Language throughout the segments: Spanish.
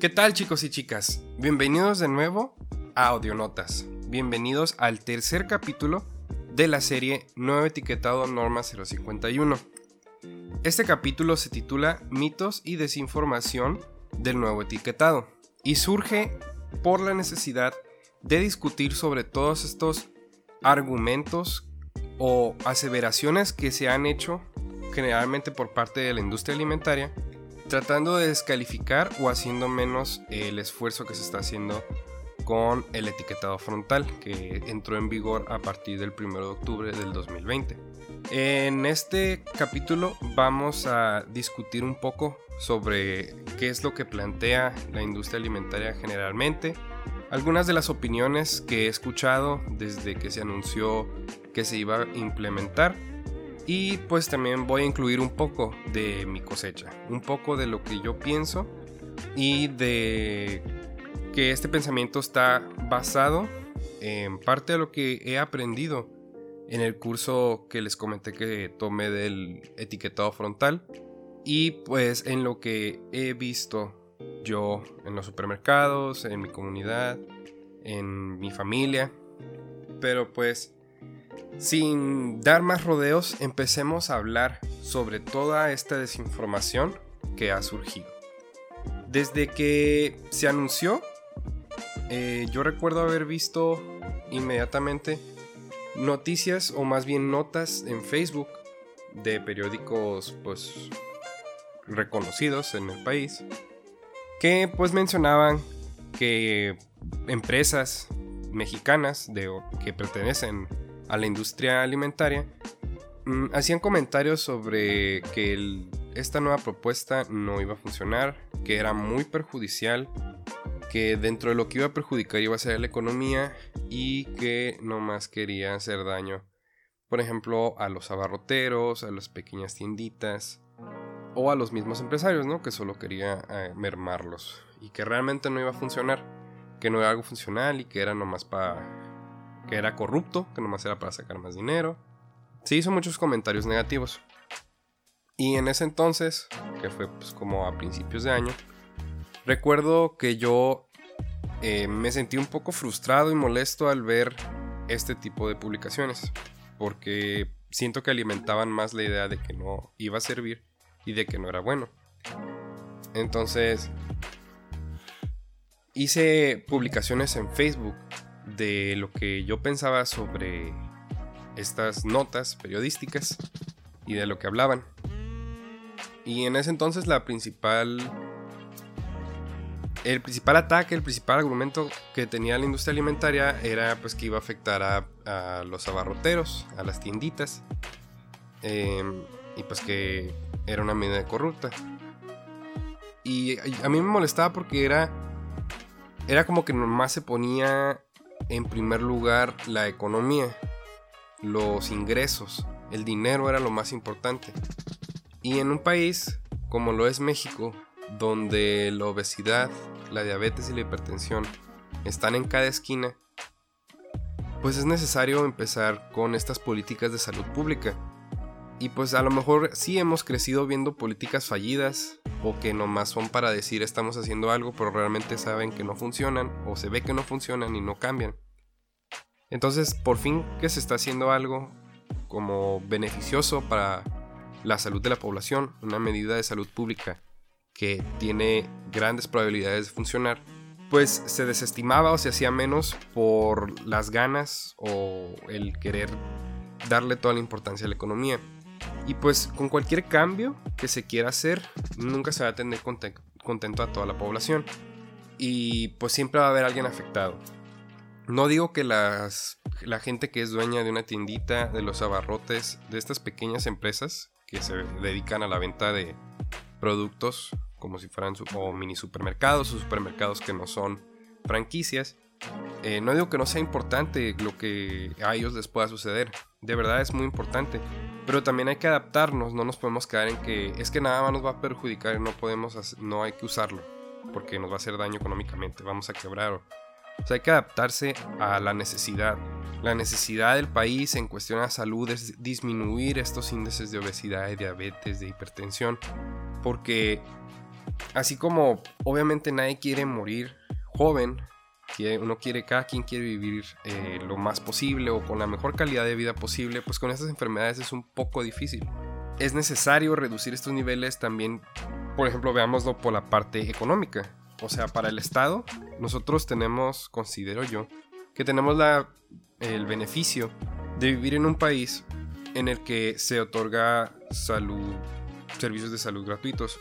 ¿Qué tal chicos y chicas? Bienvenidos de nuevo a Audionotas. Bienvenidos al tercer capítulo de la serie Nuevo Etiquetado Norma 051. Este capítulo se titula Mitos y desinformación del nuevo etiquetado y surge por la necesidad de discutir sobre todos estos argumentos o aseveraciones que se han hecho generalmente por parte de la industria alimentaria, tratando de descalificar o haciendo menos el esfuerzo que se está haciendo con el etiquetado frontal que entró en vigor a partir del 1 de octubre del 2020. En este capítulo vamos a discutir un poco sobre qué es lo que plantea la industria alimentaria generalmente, algunas de las opiniones que he escuchado desde que se anunció que se iba a implementar y pues también voy a incluir un poco de mi cosecha, un poco de lo que yo pienso y de que este pensamiento está basado en parte de lo que he aprendido en el curso que les comenté que tomé del etiquetado frontal y pues en lo que he visto yo en los supermercados, en mi comunidad, en mi familia. Pero pues sin dar más rodeos, empecemos a hablar sobre toda esta desinformación que ha surgido. Desde que se anunció, eh, yo recuerdo haber visto inmediatamente noticias o más bien notas en Facebook de periódicos pues reconocidos en el país que pues mencionaban que empresas mexicanas de, que pertenecen a la industria alimentaria, mm, hacían comentarios sobre que esta nueva propuesta no iba a funcionar, que era muy perjudicial, que dentro de lo que iba a perjudicar iba a ser la economía y que no más quería hacer daño, por ejemplo, a los abarroteros, a las pequeñas tienditas o a los mismos empresarios, ¿no? Que solo quería eh, mermarlos y que realmente no iba a funcionar, que no era algo funcional y que era nomás para que era corrupto, que nomás era para sacar más dinero. Se hizo muchos comentarios negativos. Y en ese entonces, que fue pues como a principios de año, recuerdo que yo eh, me sentí un poco frustrado y molesto al ver este tipo de publicaciones, porque siento que alimentaban más la idea de que no iba a servir y de que no era bueno. Entonces, hice publicaciones en Facebook de lo que yo pensaba sobre estas notas periodísticas y de lo que hablaban. Y en ese entonces la principal... El principal ataque, el principal argumento que tenía la industria alimentaria era pues que iba a afectar a, los abarroteros, a las tienditas. Em, y pues que era una medida corrupta. Y a mí me molestaba porque era... Era como que nomás se ponía en primer lugar la economía, los ingresos, el dinero era lo más importante. Y en un país como lo es México, donde la obesidad, la diabetes y la hipertensión están en cada esquina, pues es necesario empezar con estas políticas de salud pública. Y pues a lo mejor sí hemos crecido viendo políticas fallidas o que nomás son para decir estamos haciendo algo pero realmente saben que no funcionan o se ve que no funcionan y no cambian. Entonces por fin que se está haciendo algo como beneficioso para la salud de la población, una medida de salud pública que tiene grandes probabilidades de funcionar, pues se desestimaba o se hacía menos por las ganas o el querer darle toda la importancia a la economía. Y pues con cualquier cambio que se quiera hacer, nunca se va a tener contento a toda la población. Y pues siempre va a haber alguien afectado. No digo que las, la gente que es dueña de una tiendita, de los abarrotes, de estas pequeñas empresas que se dedican a la venta de productos como si fueran o mini supermercados o supermercados que no son franquicias, eh, no digo que no sea importante lo que a ellos les pueda suceder, de verdad es muy importante, pero también hay que adaptarnos, no nos podemos quedar en que es que nada más nos va a perjudicar y no podemos, no hay que usarlo, porque nos va a hacer daño económicamente, vamos a quebrar. O, sea, hay que adaptarse a la necesidad. La necesidad del país en cuestión de salud es disminuir estos índices de obesidad, de diabetes, de hipertensión, porque así como obviamente nadie quiere morir joven, uno quiere, cada quien quiere vivir eh, lo más posible o con la mejor calidad de vida posible, pues con estas enfermedades es un poco difícil. Es necesario reducir estos niveles también, por ejemplo, veámoslo por la parte económica. O sea, para el Estado, nosotros tenemos, considero yo, que tenemos la, el beneficio de vivir en un país en el que se otorga salud, servicios de salud gratuitos.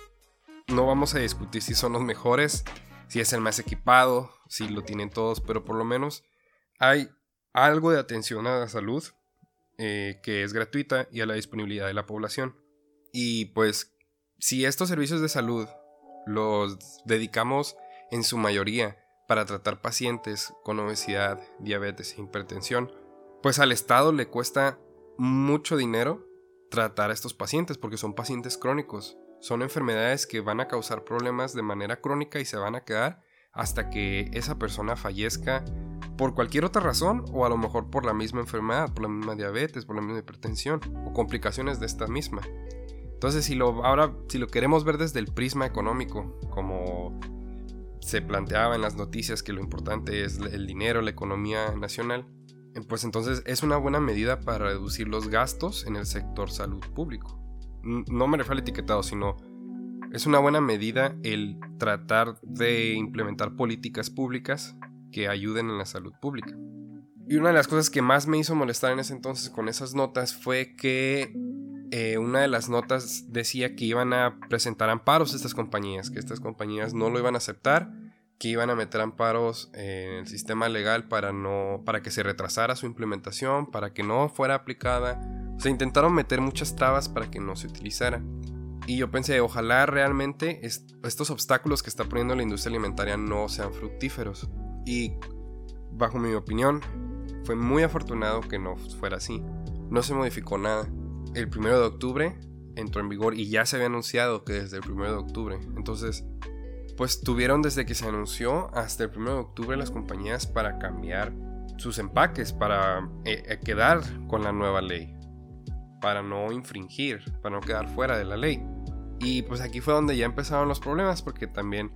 No vamos a discutir si son los mejores, si es el más equipado, si lo tienen todos, pero por lo menos hay algo de atención a la salud eh, que es gratuita y a la disponibilidad de la población. Y pues si estos servicios de salud los dedicamos en su mayoría para tratar pacientes con obesidad, diabetes e hipertensión, pues al Estado le cuesta mucho dinero tratar a estos pacientes porque son pacientes crónicos. Son enfermedades que van a causar problemas de manera crónica y se van a quedar hasta que esa persona fallezca por cualquier otra razón o a lo mejor por la misma enfermedad, por la misma diabetes, por la misma hipertensión o complicaciones de esta misma. Entonces, si lo ahora si lo queremos ver desde el prisma económico, como se planteaba en las noticias que lo importante es el dinero, la economía nacional, pues entonces es una buena medida para reducir los gastos en el sector salud público no me refiero al etiquetado, sino es una buena medida el tratar de implementar políticas públicas que ayuden en la salud pública. Y una de las cosas que más me hizo molestar en ese entonces con esas notas fue que eh, una de las notas decía que iban a presentar amparos a estas compañías, que estas compañías no lo iban a aceptar, que iban a meter amparos en el sistema legal para, no, para que se retrasara su implementación, para que no fuera aplicada se intentaron meter muchas trabas para que no se utilizara. Y yo pensé, ojalá realmente estos obstáculos que está poniendo la industria alimentaria no sean fructíferos. Y bajo mi opinión, fue muy afortunado que no fuera así. No se modificó nada. El 1 de octubre entró en vigor y ya se había anunciado que desde el 1 de octubre. Entonces, pues tuvieron desde que se anunció hasta el 1 de octubre las compañías para cambiar sus empaques, para eh, eh, quedar con la nueva ley para no infringir, para no quedar fuera de la ley. Y pues aquí fue donde ya empezaron los problemas porque también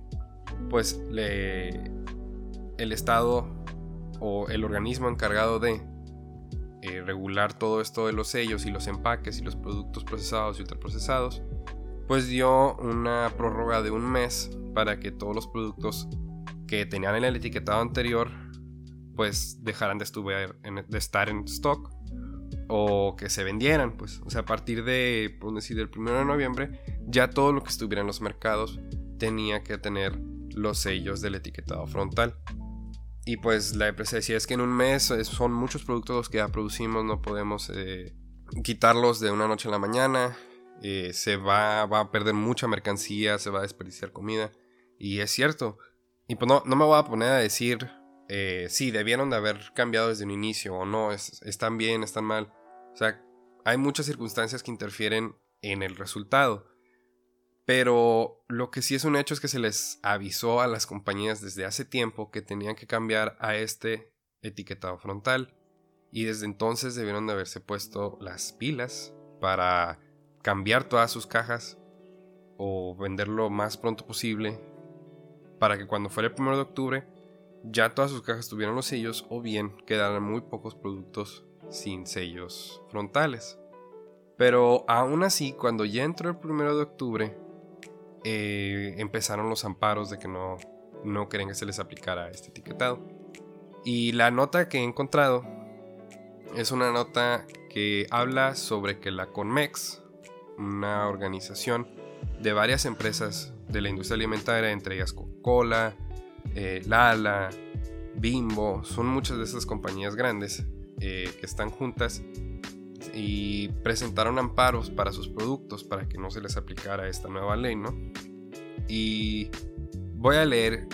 pues le, el Estado o el organismo encargado de eh, regular todo esto de los sellos y los empaques y los productos procesados y ultraprocesados, pues dio una prórroga de un mes para que todos los productos que tenían en el etiquetado anterior pues dejaran de, de estar en stock o que se vendieran, pues, o sea, a partir de, por decir, del 1 de noviembre, ya todo lo que estuviera en los mercados tenía que tener los sellos del etiquetado frontal. Y pues la empresa decía es que en un mes son muchos productos los que ya producimos, no podemos eh, quitarlos de una noche a la mañana, eh, se va, va, a perder mucha mercancía, se va a desperdiciar comida. Y es cierto. Y pues no, no me voy a poner a decir eh, sí, debieron de haber cambiado desde un inicio o no, están bien, están mal. O sea, hay muchas circunstancias que interfieren en el resultado. Pero lo que sí es un hecho es que se les avisó a las compañías desde hace tiempo que tenían que cambiar a este etiquetado frontal. Y desde entonces debieron de haberse puesto las pilas para cambiar todas sus cajas o venderlo lo más pronto posible para que cuando fuera el 1 de octubre ya todas sus cajas tuvieran los sellos o bien quedaran muy pocos productos sin sellos frontales. Pero aún así, cuando ya entró el primero de octubre, eh, empezaron los amparos de que no, no querían que se les aplicara este etiquetado. Y la nota que he encontrado es una nota que habla sobre que la Conmex, una organización de varias empresas de la industria alimentaria, entre ellas Coca-Cola, eh, Lala, Bimbo, son muchas de esas compañías grandes eh, que están juntas y presentaron amparos para sus productos para que no se les aplicara esta nueva ley, ¿no? Y voy a leer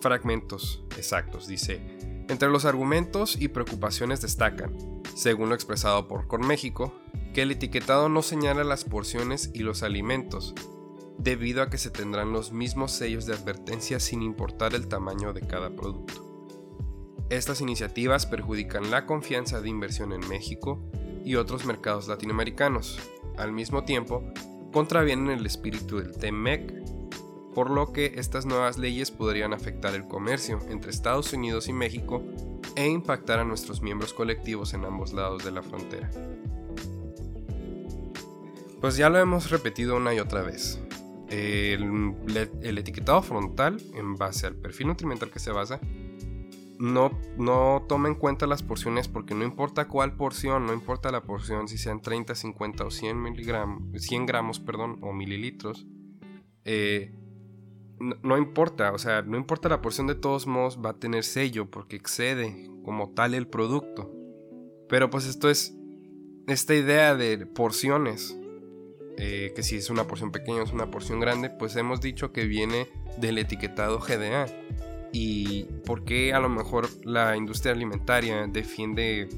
fragmentos exactos. Dice, entre los argumentos y preocupaciones destacan, según lo expresado por Corméxico, que el etiquetado no señala las porciones y los alimentos, debido a que se tendrán los mismos sellos de advertencia sin importar el tamaño de cada producto. Estas iniciativas perjudican la confianza de inversión en México y otros mercados latinoamericanos. Al mismo tiempo, contravienen el espíritu del TEMEC, por lo que estas nuevas leyes podrían afectar el comercio entre Estados Unidos y México e impactar a nuestros miembros colectivos en ambos lados de la frontera. Pues ya lo hemos repetido una y otra vez. El, etiquetado frontal, en base al perfil nutrimental que se basa, no, no toma en cuenta las porciones porque no importa cuál porción, no importa la porción, si sean 30, 50 o 100, miligramos, 100 gramos perdón, o mililitros, eh, no, importa, o sea, no importa la porción de todos modos, va a tener sello porque excede como tal el producto. Pero pues esto es esta idea de porciones, eh, que si es una porción pequeña o es una porción grande, pues hemos dicho que viene del etiquetado GDA y por qué a lo mejor la industria alimentaria defiende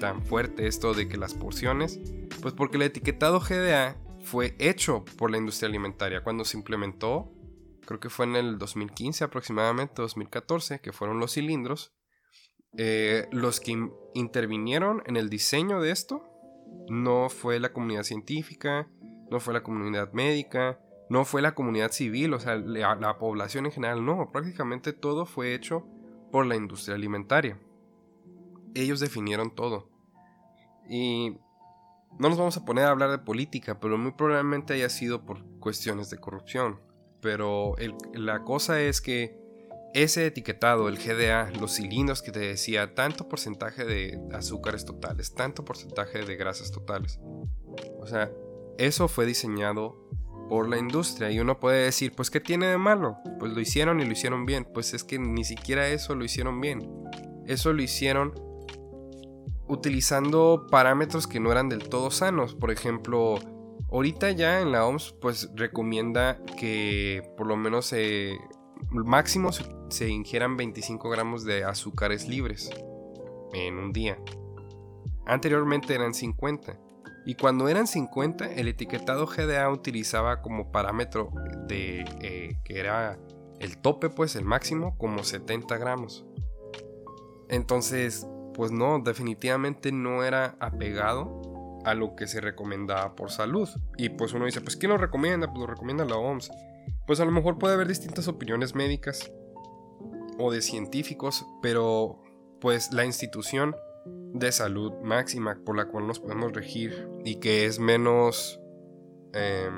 tan fuerte esto de que las porciones, pues porque el etiquetado GDA fue hecho por la industria alimentaria cuando se implementó, creo que fue en el 2015 aproximadamente, 2014, que fueron los cilindros. Eh, los que intervinieron en el diseño de esto no fue la comunidad científica, no fue la comunidad médica, no fue la comunidad civil, o sea, la, población en general, no, prácticamente todo fue hecho por la industria alimentaria. Ellos definieron todo. Y no nos vamos a poner a hablar de política, pero muy probablemente haya sido por cuestiones de corrupción. Pero la cosa es que ese etiquetado, el GDA, los cilindros que te decía, tanto porcentaje de azúcares totales, tanto porcentaje de grasas totales. O sea, eso fue diseñado por la industria y uno puede decir, pues ¿qué tiene de malo? Pues lo hicieron y lo hicieron bien. Pues es que ni siquiera eso lo hicieron bien. Eso lo hicieron utilizando parámetros que no eran del todo sanos. Por ejemplo, ahorita ya en la OMS pues recomienda que por lo menos eh, máximo se, ingieran 25 gramos de azúcares libres en un día. Anteriormente eran 50. Y cuando eran 50, el etiquetado GDA utilizaba como parámetro de eh, que era el tope, pues el máximo, como 70 gramos. Entonces, pues no, definitivamente no era apegado a lo que se recomendaba por salud. Y pues uno dice, pues ¿quién lo recomienda? Pues lo recomienda la OMS. Pues a lo mejor puede haber distintas opiniones médicas o de científicos, pero pues la institución de salud máxima por la cual nos podemos regir y que es menos, eh,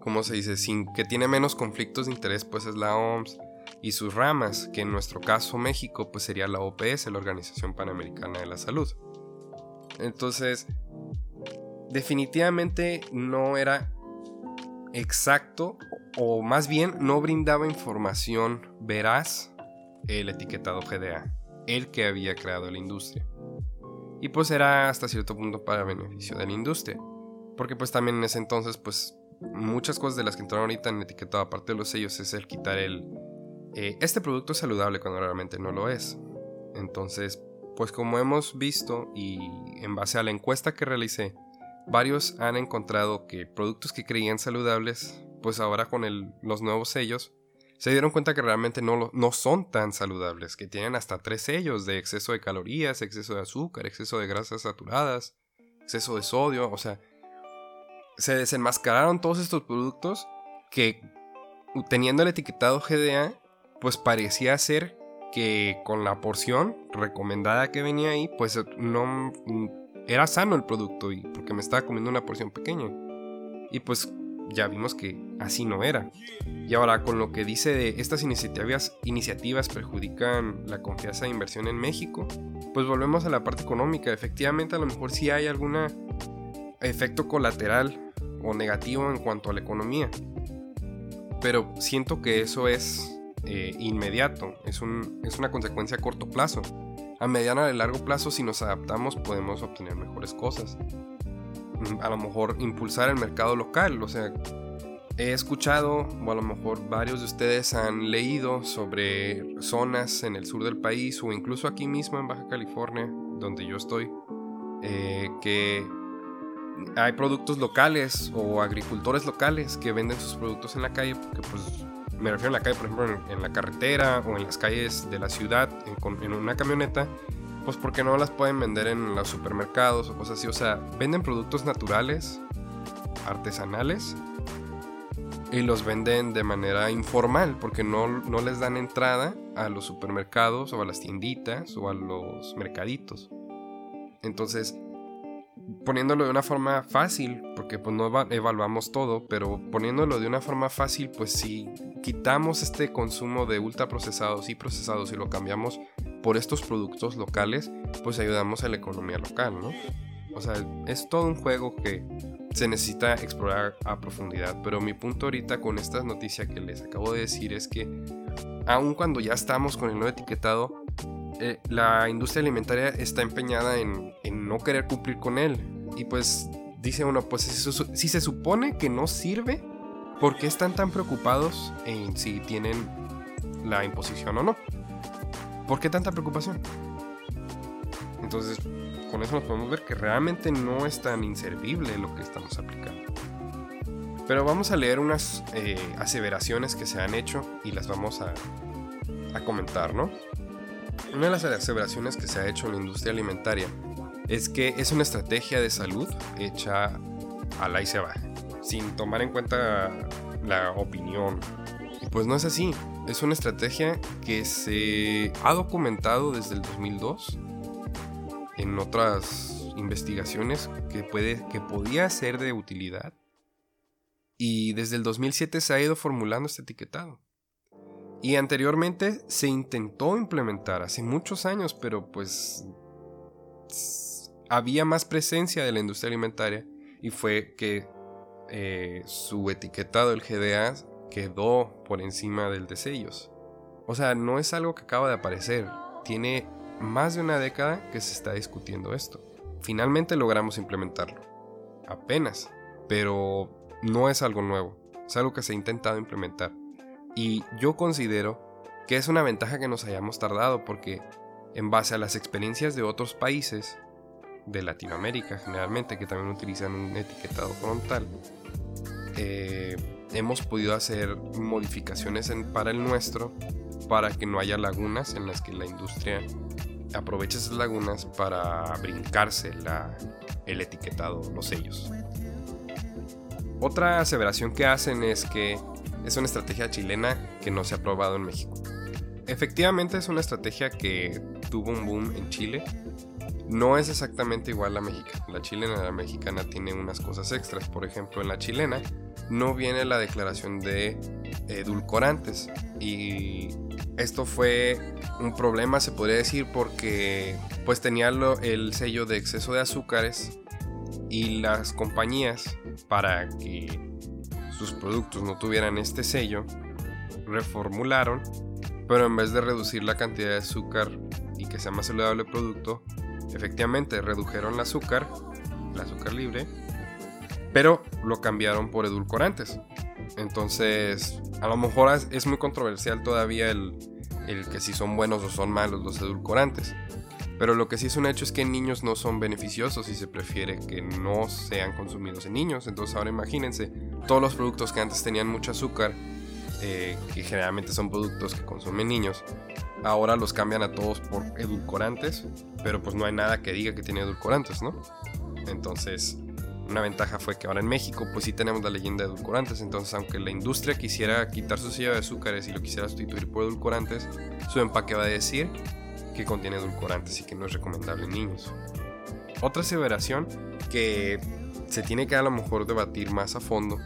¿cómo se dice? Sin, que tiene menos conflictos de interés, pues es la OMS y sus ramas, que en nuestro caso México, pues sería la OPS, la Organización Panamericana de la Salud. Entonces, definitivamente no era exacto, o más bien no brindaba información veraz el etiquetado GDA el que había creado la industria. Y pues era hasta cierto punto para beneficio de la industria. Porque pues también en ese entonces pues muchas cosas de las que entraron ahorita en etiquetado aparte de los sellos es el quitar el... Eh, este producto es saludable cuando realmente no lo es. Entonces pues como hemos visto y en base a la encuesta que realicé, varios han encontrado que productos que creían saludables pues ahora con los nuevos sellos se dieron cuenta que realmente no, no son tan saludables, que tienen hasta tres sellos de exceso de calorías, exceso de azúcar, exceso de grasas saturadas, exceso de sodio, o sea, se desenmascararon todos estos productos que teniendo el etiquetado GDA, pues parecía ser que con la porción recomendada que venía ahí, pues no era sano el producto y porque me estaba comiendo una porción pequeña. Y pues ya vimos que así no era. Y ahora con lo que dice de estas iniciativas, iniciativas perjudican la confianza de inversión en México, pues volvemos a la parte económica. Efectivamente a lo mejor sí hay algún efecto colateral o negativo en cuanto a la economía. Pero siento que eso es eh, inmediato, es, un, es una consecuencia a corto plazo. A mediano y largo plazo, si nos adaptamos, podemos obtener mejores cosas a lo mejor impulsar el mercado local. O sea, he escuchado, o a lo mejor varios de ustedes han leído sobre zonas en el sur del país o incluso aquí mismo en Baja California, donde yo estoy, eh, que hay productos locales o agricultores locales que venden sus productos en la calle, porque pues me refiero a la calle, por ejemplo, en, la carretera o en las calles de la ciudad, en, en una camioneta pues porque no las pueden vender en los supermercados o cosas así. O sea, venden productos naturales, artesanales, y los venden de manera informal porque no, no les dan entrada a los supermercados o a las tienditas o a los mercaditos. Entonces, poniéndolo de una forma fácil, porque pues no evaluamos todo, pero poniéndolo de una forma fácil, pues si quitamos este consumo de ultraprocesados y procesados y lo cambiamos por estos productos locales, pues ayudamos a la economía local, ¿no? O sea, es todo un juego que se necesita explorar a profundidad. Pero mi punto ahorita con esta noticia que les acabo de decir es que aun cuando ya estamos con el nuevo etiquetado, eh, la industria alimentaria está empeñada en, no querer cumplir con él. Y pues dice uno, pues si, se supone que no sirve, ¿por qué están tan preocupados en si tienen la imposición o no? ¿Por qué tanta preocupación? Entonces, con eso nos podemos ver que realmente no es tan inservible lo que estamos aplicando. Pero vamos a leer unas eh, aseveraciones que se han hecho y las vamos a, a comentar, ¿no? Una de las aseveraciones que se ha hecho en la industria alimentaria es que es una estrategia de salud hecha a la y se va, sin tomar en cuenta la opinión. Y pues no es así, es una estrategia que se ha documentado desde el 2002 en otras investigaciones que, puede, que podía ser de utilidad. Y desde el 2007 se ha ido formulando este etiquetado. Y anteriormente se intentó implementar hace muchos años, pero pues había más presencia de la industria alimentaria y fue que eh, su etiquetado, el GDA, quedó por encima del de sellos. O sea, no es algo que acaba de aparecer, tiene más de una década que se está discutiendo esto. Finalmente logramos implementarlo. Apenas. Pero no es algo nuevo. Es algo que se ha intentado implementar. Y yo considero que es una ventaja que nos hayamos tardado porque en base a las experiencias de otros países, de Latinoamérica generalmente, que también utilizan un etiquetado frontal, eh, hemos podido hacer modificaciones para el nuestro para que no haya lagunas en las que la industria aprovecha esas lagunas para brincarse el etiquetado, los sellos. Otra aseveración que hacen es que es una estrategia chilena que no se ha probado en México. Efectivamente es una estrategia que tuvo un boom en Chile. No es exactamente igual a la mexicana. La chilena y la mexicana tiene unas cosas extras. Por ejemplo, en la chilena no viene la declaración de edulcorantes. Y esto fue un problema, se podría decir, porque pues tenía el sello de exceso de azúcares y las compañías para que sus productos no tuvieran este sello reformularon, pero en vez de reducir la cantidad de azúcar y que sea más saludable el producto, efectivamente redujeron el azúcar, el azúcar libre, pero lo cambiaron por edulcorantes. Entonces, a lo mejor es muy controversial todavía el, el que si son buenos o son malos los edulcorantes. Pero lo que sí es un hecho es que en niños no son beneficiosos y se prefiere que no sean consumidos en niños. Entonces ahora imagínense, todos los productos que antes tenían mucho azúcar, eh, que generalmente son productos que consumen niños, ahora los cambian a todos por edulcorantes, pero pues no hay nada que diga que tiene edulcorantes, ¿no? Entonces una ventaja fue que ahora en México pues sí tenemos la leyenda de edulcorantes, entonces aunque la industria quisiera quitar su sello de azúcares y lo quisiera sustituir por edulcorantes, su empaque va a decir que contiene edulcorantes y que no es recomendable en niños. Otra aseveración que se tiene que a lo mejor debatir más a fondo,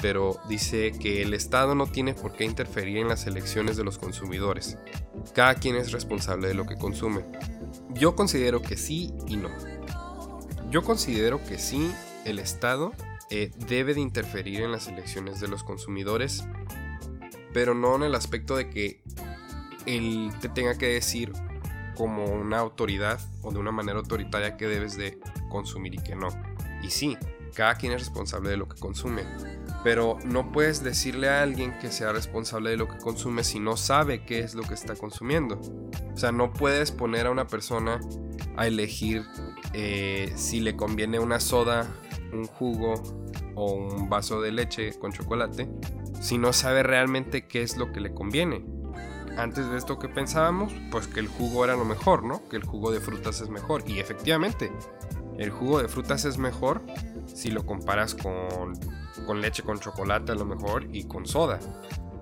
pero dice que el Estado no tiene por qué interferir en las elecciones de los consumidores. Cada quien es responsable de lo que consume. Yo considero que sí y no. Yo considero que sí el Estado eh, debe de interferir en las elecciones de los consumidores, pero no en el aspecto de que él te tenga que decir como una autoridad o de una manera autoritaria que debes de consumir y que no. Y sí, cada quien es responsable de lo que consume, pero no puedes decirle a alguien que sea responsable de lo que consume si no sabe qué es lo que está consumiendo. O sea, no puedes poner a una persona a elegir eh, si le conviene una soda un jugo o un vaso de leche con chocolate si no sabe realmente qué es lo que le conviene. Antes de esto que pensábamos, pues que el jugo era lo mejor, ¿no? Que el jugo de frutas es mejor. Y efectivamente, El jugo de frutas es mejor si lo comparas con, con leche con chocolate a lo mejor y con soda.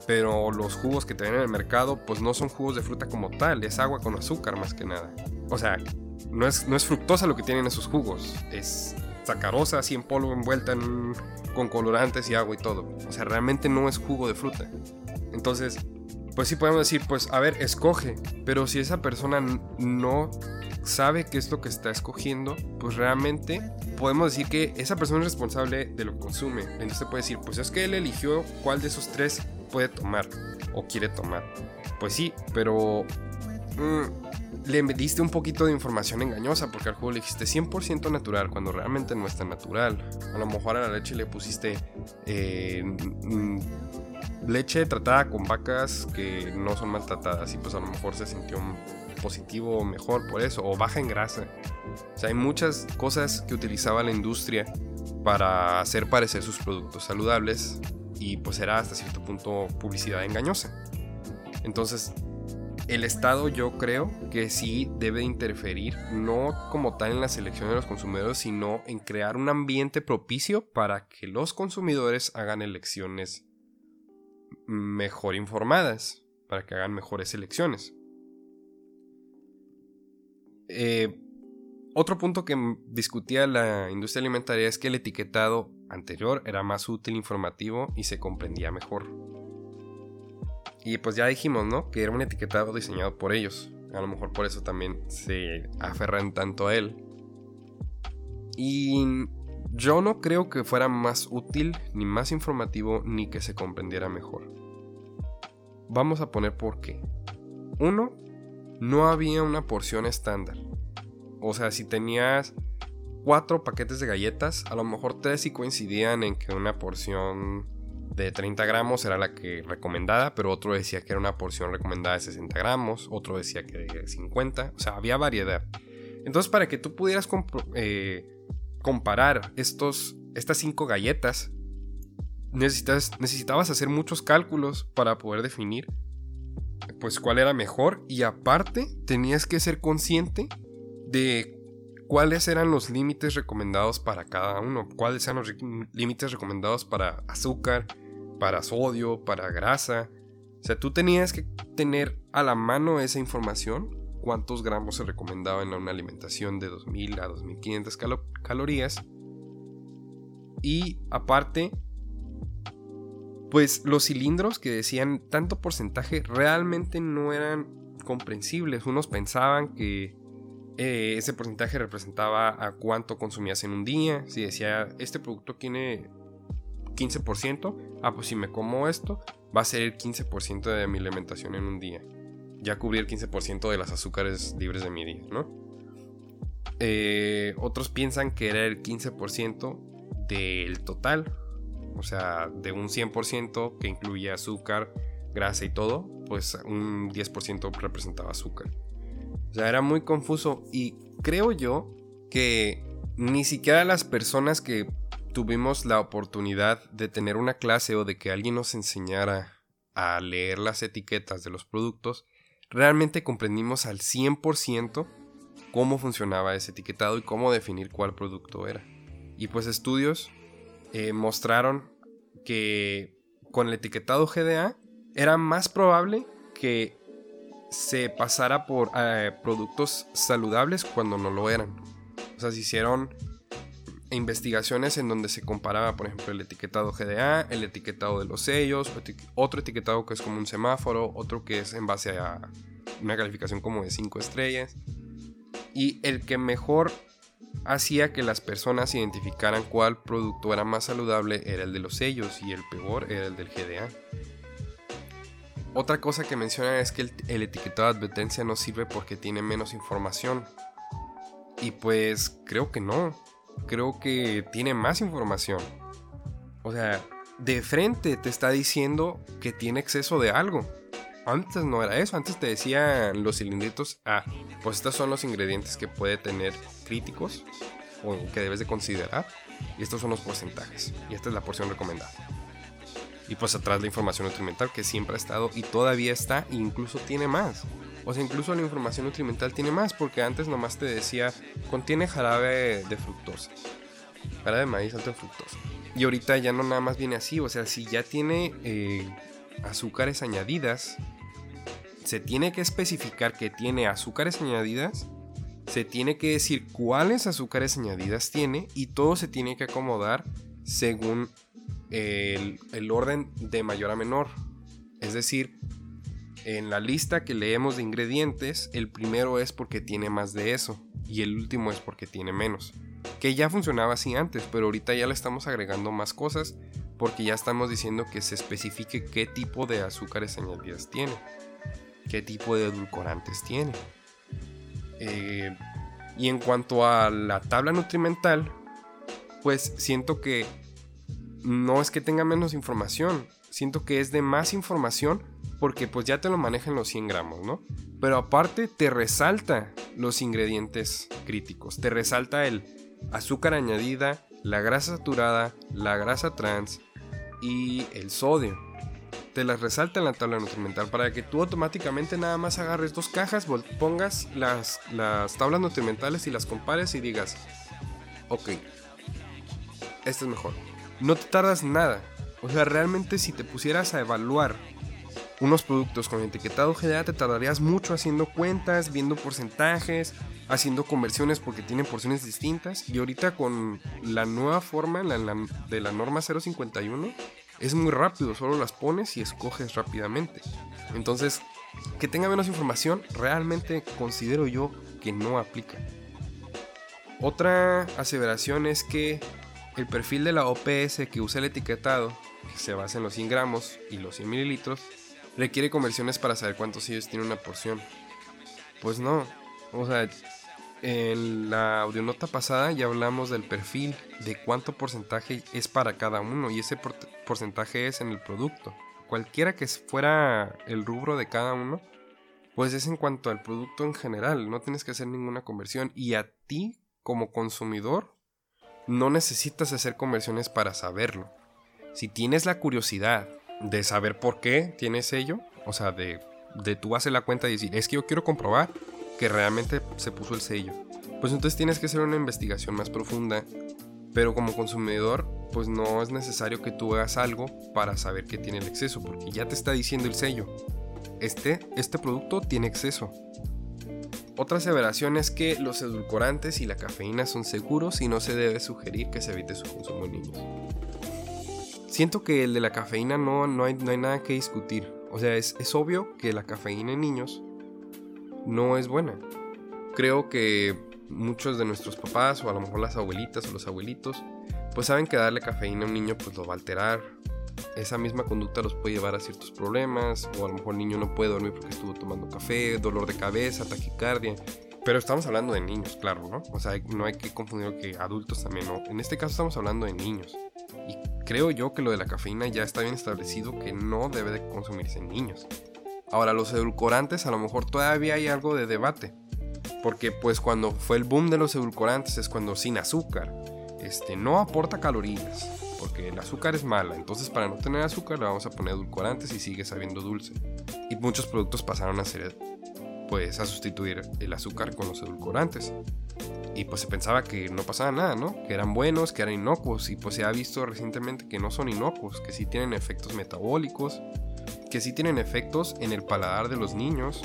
Pero los jugos que te ven en el mercado pues no son jugos de fruta como tal, es agua con azúcar más que nada. O sea, no es, no es fructosa lo que tienen esos jugos, es sacarosa así en polvo envuelta en, con colorantes y agua y todo. O sea, realmente no es jugo de fruta. Entonces, pues sí podemos decir, pues a ver, escoge, pero si esa persona no sabe qué es lo que está escogiendo, pues realmente podemos decir que esa persona es responsable de lo que consume. Entonces puede decir, pues es que él eligió cuál de esos tres puede tomar o quiere tomar. Pues sí, pero mm, le diste un poquito de información engañosa porque al juego le dijiste 100% natural cuando realmente no es tan natural. A lo mejor a la leche le pusiste eh, mm, leche tratada con vacas que no son maltratadas y pues a lo mejor se sintió positivo o mejor por eso o baja en grasa. O sea, hay muchas cosas que utilizaba la industria para hacer parecer sus productos saludables y pues era hasta cierto punto publicidad engañosa. Entonces, el Estado yo creo que sí debe interferir, no como tal en la selección de los consumidores, sino en crear un ambiente propicio para que los consumidores hagan elecciones mejor informadas, para que hagan mejores elecciones. Eh, otro punto que discutía la industria alimentaria es que el etiquetado anterior era más útil, informativo y se comprendía mejor. Y pues ya dijimos, ¿no? Que era un etiquetado diseñado por ellos. A lo mejor por eso también se aferran tanto a él. Y yo no creo que fuera más útil, ni más informativo, ni que se comprendiera mejor. Vamos a poner por qué. Uno, no había una porción estándar. O sea, si tenías cuatro paquetes de galletas, a lo mejor tres sí coincidían en que una porción de 30 gramos era la que recomendada, pero otro decía que era una porción recomendada de 60 gramos, otro decía que de 50, o sea, había variedad. Entonces, para que tú pudieras eh, comparar estos, estas cinco galletas, necesitas, necesitabas hacer muchos cálculos para poder definir pues cuál era mejor y aparte tenías que ser consciente de cuáles eran los límites recomendados para cada uno, cuáles eran los límites recomendados para azúcar, para sodio, para grasa. O sea, tú tenías que tener a la mano esa información, cuántos gramos se recomendaba en una alimentación de 2000 a 2500 calorías. Y aparte, pues los cilindros que decían tanto porcentaje realmente no eran comprensibles. Unos pensaban que eh, ese porcentaje representaba a cuánto consumías en un día. Si decía, este producto tiene 15%, ah, pues si me como esto, va a ser el 15% de mi alimentación en un día. Ya cubrí el 15% de las azúcares libres de mi día, ¿no? Eh, otros piensan que era el 15% del total. O sea, de un 100% que incluye azúcar, grasa y todo, pues un 10% representaba azúcar. O sea, era muy confuso y creo yo que ni siquiera las personas que tuvimos la oportunidad de tener una clase o de que alguien nos enseñara a leer las etiquetas de los productos, realmente comprendimos al 100% cómo funcionaba ese etiquetado y cómo definir cuál producto era. Y pues estudios eh, mostraron que con el etiquetado GDA era más probable que se pasara por eh, productos saludables cuando no lo eran. O sea, se hicieron investigaciones en donde se comparaba, por ejemplo, el etiquetado GDA, el etiquetado de los sellos, otro etiquetado que es como un semáforo, otro que es en base a una calificación como de 5 estrellas. Y el que mejor hacía que las personas identificaran cuál producto era más saludable era el de los sellos y el peor era el del GDA. Otra cosa que menciona es que el, etiquetado de advertencia no sirve porque tiene menos información. Y pues creo que no. Creo que tiene más información. O sea, de frente te está diciendo que tiene exceso de algo. Antes no era eso, antes te decían los cilindritos, ah, pues estos son los ingredientes que puede tener críticos o que debes de considerar. Y estos son los porcentajes. Y esta es la porción recomendada. Y pues atrás la información nutrimental que siempre ha estado y todavía está e incluso tiene más. O sea, incluso la información nutrimental tiene más, porque antes nomás te decía, contiene jarabe de fructosa. Jarabe de maíz alto en fructosa. Y ahorita ya no nada más viene así, o sea, si ya tiene eh, azúcares añadidas, se tiene que especificar que tiene azúcares añadidas, se tiene que decir cuáles azúcares añadidas tiene y todo se tiene que acomodar según el, el orden de mayor a menor. Es decir, en la lista que leemos de ingredientes, el primero es porque tiene más de eso y el último es porque tiene menos. Que ya funcionaba así antes, pero ahorita ya le estamos agregando más cosas porque ya estamos diciendo que se especifique qué tipo de azúcares añadidas tiene, qué tipo de edulcorantes tiene. Eh, y en cuanto a la tabla nutrimental, pues siento que no es que tenga menos información, siento que es de más información porque pues ya te lo manejan los 100 gramos, ¿no? Pero aparte te resalta los ingredientes críticos, te resalta el azúcar añadida, la grasa saturada, la grasa trans y el sodio. Te las resalta en la tabla nutrimental para que tú automáticamente nada más agarres dos cajas, pongas las, las tablas nutrimentales y las compares y digas, ok, este es mejor. No te tardas nada. O sea, realmente si te pusieras a evaluar unos productos con etiquetado GDA te tardarías mucho haciendo cuentas, viendo porcentajes, haciendo conversiones porque tienen porciones distintas. Y ahorita con la nueva forma de la norma 051 es muy rápido, solo las pones y escoges rápidamente. Entonces, que tenga menos información realmente considero yo que no aplica. Otra aseveración es que el perfil de la OPS que usa el etiquetado, que se basa en los 100 gramos y los 100 mililitros, requiere conversiones para saber cuántos sellos tiene una porción. Pues no, o sea, en la audionota pasada ya hablamos del perfil, de cuánto porcentaje es para cada uno y ese porcentaje es en el producto. Cualquiera que fuera el rubro de cada uno, pues es en cuanto al producto en general, no tienes que hacer ninguna conversión y a ti como consumidor no necesitas hacer conversiones para saberlo. Si tienes la curiosidad de saber por qué tiene sello, o sea, de, de tú hacer la cuenta y decir, es que yo quiero comprobar que realmente se puso el sello. Pues entonces tienes que hacer una investigación más profunda, pero como consumidor, pues no es necesario que tú hagas algo para saber que tiene el exceso, porque ya te está diciendo el sello. Este, este producto tiene exceso. Otra aseveración es que los edulcorantes y la cafeína son seguros y no se debe sugerir que se evite su consumo en niños. Siento que el de la cafeína no, no, hay, no hay nada que discutir. O sea, es, es obvio que la cafeína en niños no es buena. Creo que muchos de nuestros papás o a lo mejor las abuelitas o los abuelitos pues saben que darle cafeína a un niño pues lo va a alterar. Esa misma conducta los puede llevar a ciertos problemas o a lo mejor el niño no puede dormir porque estuvo tomando café, dolor de cabeza, taquicardia. Pero estamos hablando de niños, claro, ¿no? O sea, no hay que confundir que adultos también, ¿no? En este caso estamos hablando de niños. Creo yo que lo de la cafeína ya está bien establecido que no debe de consumirse en niños. Ahora, los edulcorantes a lo mejor todavía hay algo de debate. Porque pues cuando fue el boom de los edulcorantes es cuando sin azúcar. Este, no aporta calorías. Porque el azúcar es mala. Entonces para no tener azúcar le vamos a poner edulcorantes y sigue sabiendo dulce. Y muchos productos pasaron a ser pues a sustituir el azúcar con los edulcorantes. Y pues se pensaba que no pasaba nada, ¿no? Que eran buenos, que eran inocuos. Y pues se ha visto recientemente que no son inocuos, que sí tienen efectos metabólicos, que sí tienen efectos en el paladar de los niños.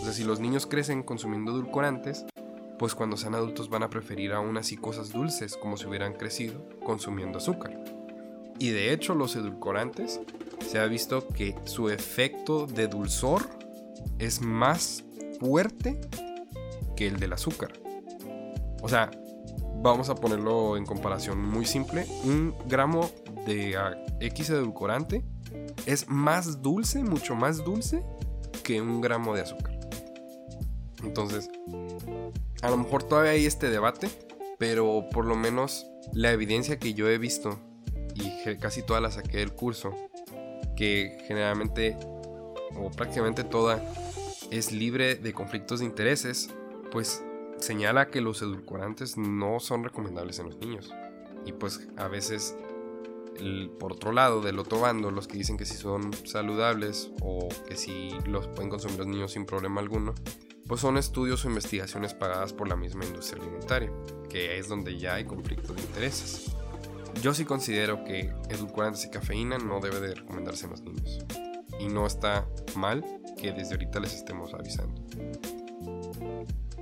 O sea, si los niños crecen consumiendo edulcorantes, pues cuando sean adultos van a preferir aún así cosas dulces como si hubieran crecido consumiendo azúcar. Y de hecho los edulcorantes se ha visto que su efecto de dulzor es más fuerte que el del azúcar. O sea, vamos a ponerlo en comparación muy simple. Un gramo de X edulcorante es más dulce, mucho más dulce que un gramo de azúcar. Entonces, a lo mejor todavía hay este debate, pero por lo menos la evidencia que yo he visto, y casi toda la saqué del curso, que generalmente o prácticamente toda es libre de conflictos de intereses, pues señala que los edulcorantes no son recomendables en los niños. Y pues a veces por otro lado, del otro bando, los que dicen que si son saludables o que si los pueden consumir los niños sin problema alguno, pues son estudios o investigaciones pagadas por la misma industria alimentaria, que es donde ya hay conflictos de intereses. Yo sí considero que edulcorantes y cafeína no debe de recomendarse en los niños. Y no está mal que desde ahorita les estemos avisando.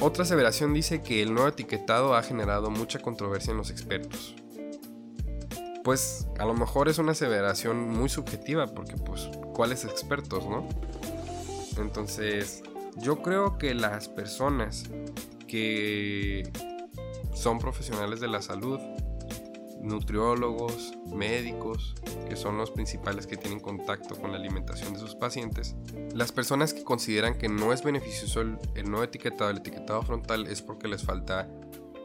Otra aseveración dice que el nuevo etiquetado ha generado mucha controversia en los expertos. Pues a lo mejor es una aseveración muy subjetiva porque pues ¿cuáles expertos, no? Entonces, yo creo que las personas que son profesionales de la salud, nutriólogos, médicos, que son los principales que tienen contacto con la alimentación de sus pacientes, las personas que consideran que no es beneficioso el, no etiquetado, el etiquetado frontal, es porque les falta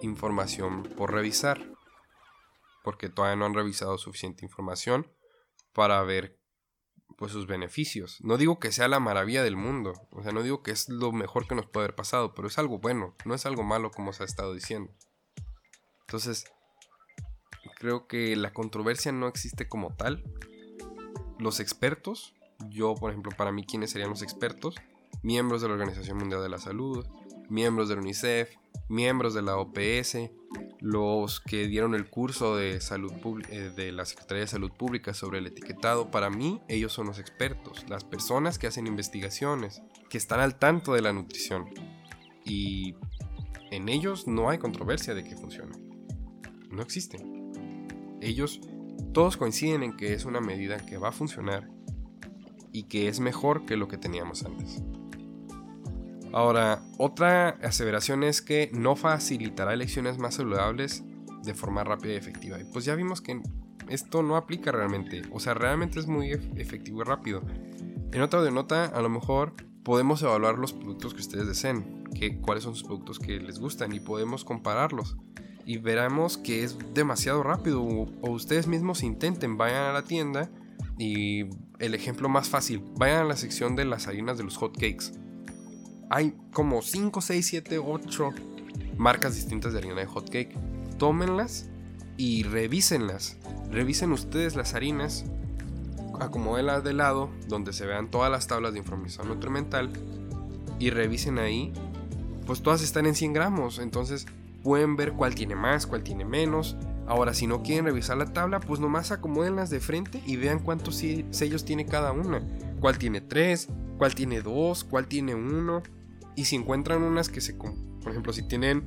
información por revisar, porque todavía no han revisado suficiente información para ver pues sus beneficios. No digo que sea la maravilla del mundo, o sea, no digo que es lo mejor que nos puede haber pasado, pero es algo bueno, no es algo malo como se ha estado diciendo. Entonces, creo que la controversia no existe como tal. Los expertos, yo por ejemplo, para mí, ¿quiénes serían los expertos? Miembros de la Organización Mundial de la Salud, miembros de la UNICEF, miembros de la OPS, los que dieron el curso de salud eh, de la Secretaría de Salud Pública sobre el etiquetado, para mí ellos son los expertos, las personas que hacen investigaciones, que están al tanto de la nutrición. Y en ellos no hay controversia de que funcione. No existe. Ellos todos coinciden en que es una medida que va a funcionar y que es mejor que lo que teníamos antes. Ahora, otra aseveración es que no facilitará elecciones más saludables de forma rápida y efectiva. Y pues ya vimos que esto no aplica realmente. O sea, realmente es muy efectivo y rápido. En otra de nota, a lo mejor podemos evaluar los productos que ustedes deseen, que, cuáles son sus productos que les gustan y podemos compararlos. Y veremos que es demasiado rápido. O, ustedes mismos intenten, vayan a la tienda y el ejemplo más fácil, vayan a la sección de las harinas de los hot cakes hay como 5, 6, 7, 8 marcas distintas de harina de hot cake. Tómenlas y revísenlas. Revisen ustedes las harinas, acomódenlas de lado donde se vean todas las tablas de información nutrimental y revisen ahí. Pues todas están en 100 gramos, entonces pueden ver cuál tiene más, cuál tiene menos. Ahora, si no quieren revisar la tabla, pues nomás acomódenlas de frente y vean cuántos sellos tiene cada una. Cuál tiene 3, cuál tiene 2, cuál tiene 1 y si encuentran unas que se... Por ejemplo, si tienen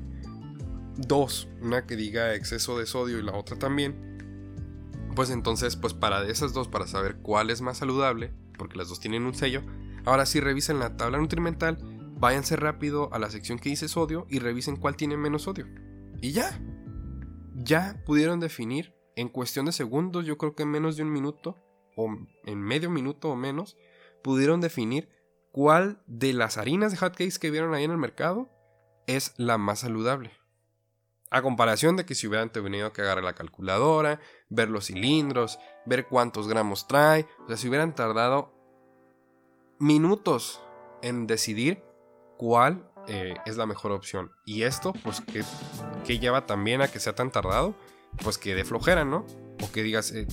dos, una que diga exceso de sodio y la otra también, pues entonces, pues para de esas dos, para saber cuál es más saludable, porque las dos tienen un sello, ahora sí revisen la tabla nutrimental, váyanse rápido a la sección que dice sodio y revisen cuál tiene menos sodio. Y ya, ya pudieron definir en cuestión de segundos, yo creo que en menos de un minuto, o en medio minuto o menos, pudieron definir cuál de las harinas de hotcakes que vieron ahí en el mercado es la más saludable. A comparación de que si hubieran tenido que agarrar la calculadora, ver los cilindros, ver cuántos gramos trae, o sea, si hubieran tardado minutos en decidir cuál eh, es la mejor opción. Y esto, pues, que, lleva también a que sea tan tardado, pues que de flojera, ¿no? O que digas, eh,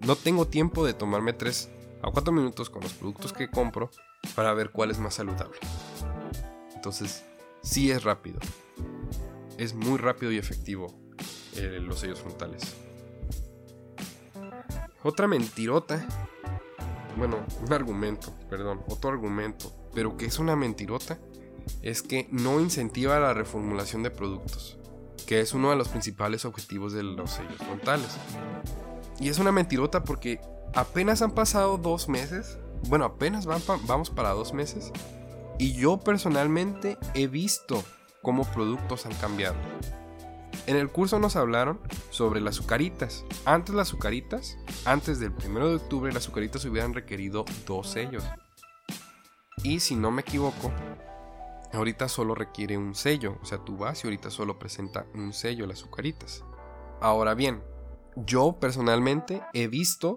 no tengo tiempo de tomarme 3 a 4 minutos con los productos que compro para ver cuál es más saludable. Entonces, sí es rápido. Es muy rápido y efectivo eh, los sellos frontales. Otra mentirota. Bueno, un argumento, perdón, otro argumento, pero que es una mentirota, es que no incentiva la reformulación de productos, que es uno de los principales objetivos de los sellos frontales. Y es una mentirota porque apenas han pasado dos meses bueno, apenas vamos para dos meses y yo personalmente he visto cómo productos han cambiado. En el curso nos hablaron sobre las azucaritas. Antes las azucaritas, antes del 1 de octubre, las azucaritas hubieran requerido dos sellos. Y si no me equivoco, ahorita solo requiere un sello. O sea, tu base ahorita solo presenta un sello las azucaritas. Ahora bien, yo personalmente he visto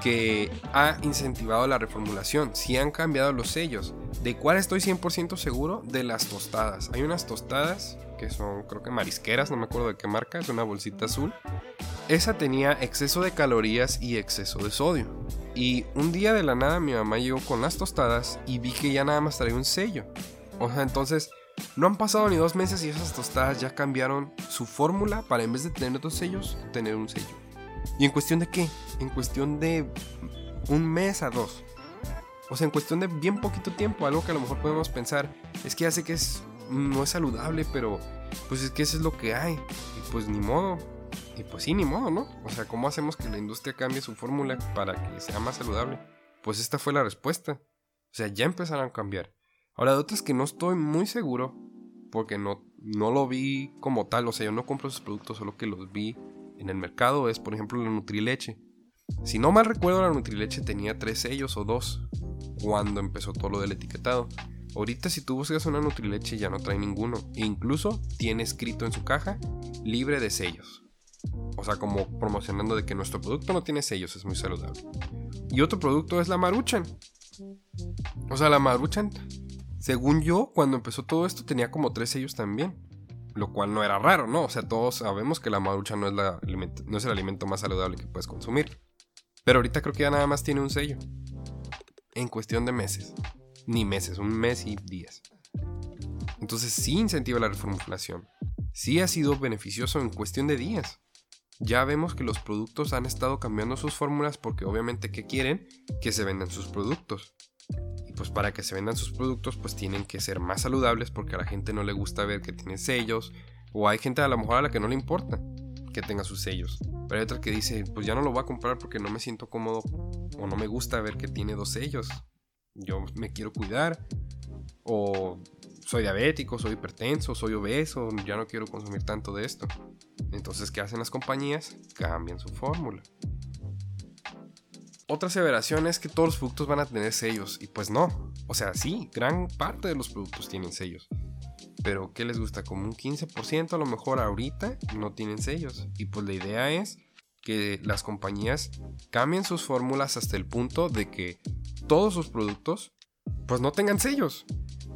que ha incentivado la reformulación, si han cambiado los sellos. ¿De cuál estoy 100% seguro? De las tostadas. Hay unas tostadas que son, creo que marisqueras, no me acuerdo de qué marca, es una bolsita azul. esa tenía exceso de calorías y exceso de sodio. Y un día de la nada mi mamá llegó con las tostadas y vi que ya nada más traía un sello. O sea, entonces no han pasado ni dos meses y esas tostadas ya cambiaron su fórmula para en vez de tener dos sellos, tener un sello. ¿Y en cuestión de qué? En cuestión de un mes a dos. O sea, en cuestión de bien poquito tiempo, algo que a lo mejor podemos pensar es que hace que es, no es saludable, pero pues es que eso es lo que hay. Y pues ni modo. Y pues sí, ni modo, ¿no? O sea, ¿cómo hacemos que la industria cambie su fórmula para que sea más saludable? Pues esta fue la respuesta. O sea, ya empezaron a cambiar. Ahora, de otras que no estoy muy seguro, porque no, no lo vi como tal, o sea, yo no compro sus productos, solo que los vi en el mercado, es por ejemplo la Nutrileche. Si no mal recuerdo, la Nutrileche tenía tres sellos o dos cuando empezó todo lo del etiquetado. Ahorita si tú buscas una Nutrileche ya no trae ninguno. E incluso tiene escrito en su caja libre de sellos. O sea, como promocionando de que nuestro producto no tiene sellos, es muy saludable. Y otro producto es la Maruchan. O sea, la Maruchan, según yo, cuando empezó todo esto tenía como tres sellos también. Lo cual no era raro, ¿no? O sea, todos sabemos que la Maruchan no es, la, no es el alimento más saludable que puedes consumir. Pero ahorita creo que ya nada más tiene un sello en cuestión de meses. Ni meses, un mes y días. Entonces sí incentiva la reformulación. Sí ha sido beneficioso en cuestión de días. Ya vemos que los productos han estado cambiando sus fórmulas porque obviamente que quieren que se vendan sus productos. Pues para que se vendan sus productos pues tienen que ser más saludables porque a la gente no le gusta ver que tienen sellos o hay gente a lo mejor a la que no le importa que tenga sus sellos. Pero hay otra que dice, pues ya no lo voy a comprar porque no me siento cómodo o no me gusta ver que tiene dos sellos. Yo me quiero cuidar. O soy diabético, soy hipertenso, soy obeso, ya no quiero consumir tanto de esto. Entonces, ¿qué hacen las compañías? Cambian su fórmula. Otra aseveración es que todos los productos van a tener sellos. Y pues no. O sea, sí, gran parte de los productos tienen sellos. Pero ¿qué les gusta? Como un 15% a lo mejor ahorita no tienen sellos. Y pues la idea es que las compañías cambien sus fórmulas hasta el punto de que todos sus productos pues no tengan sellos.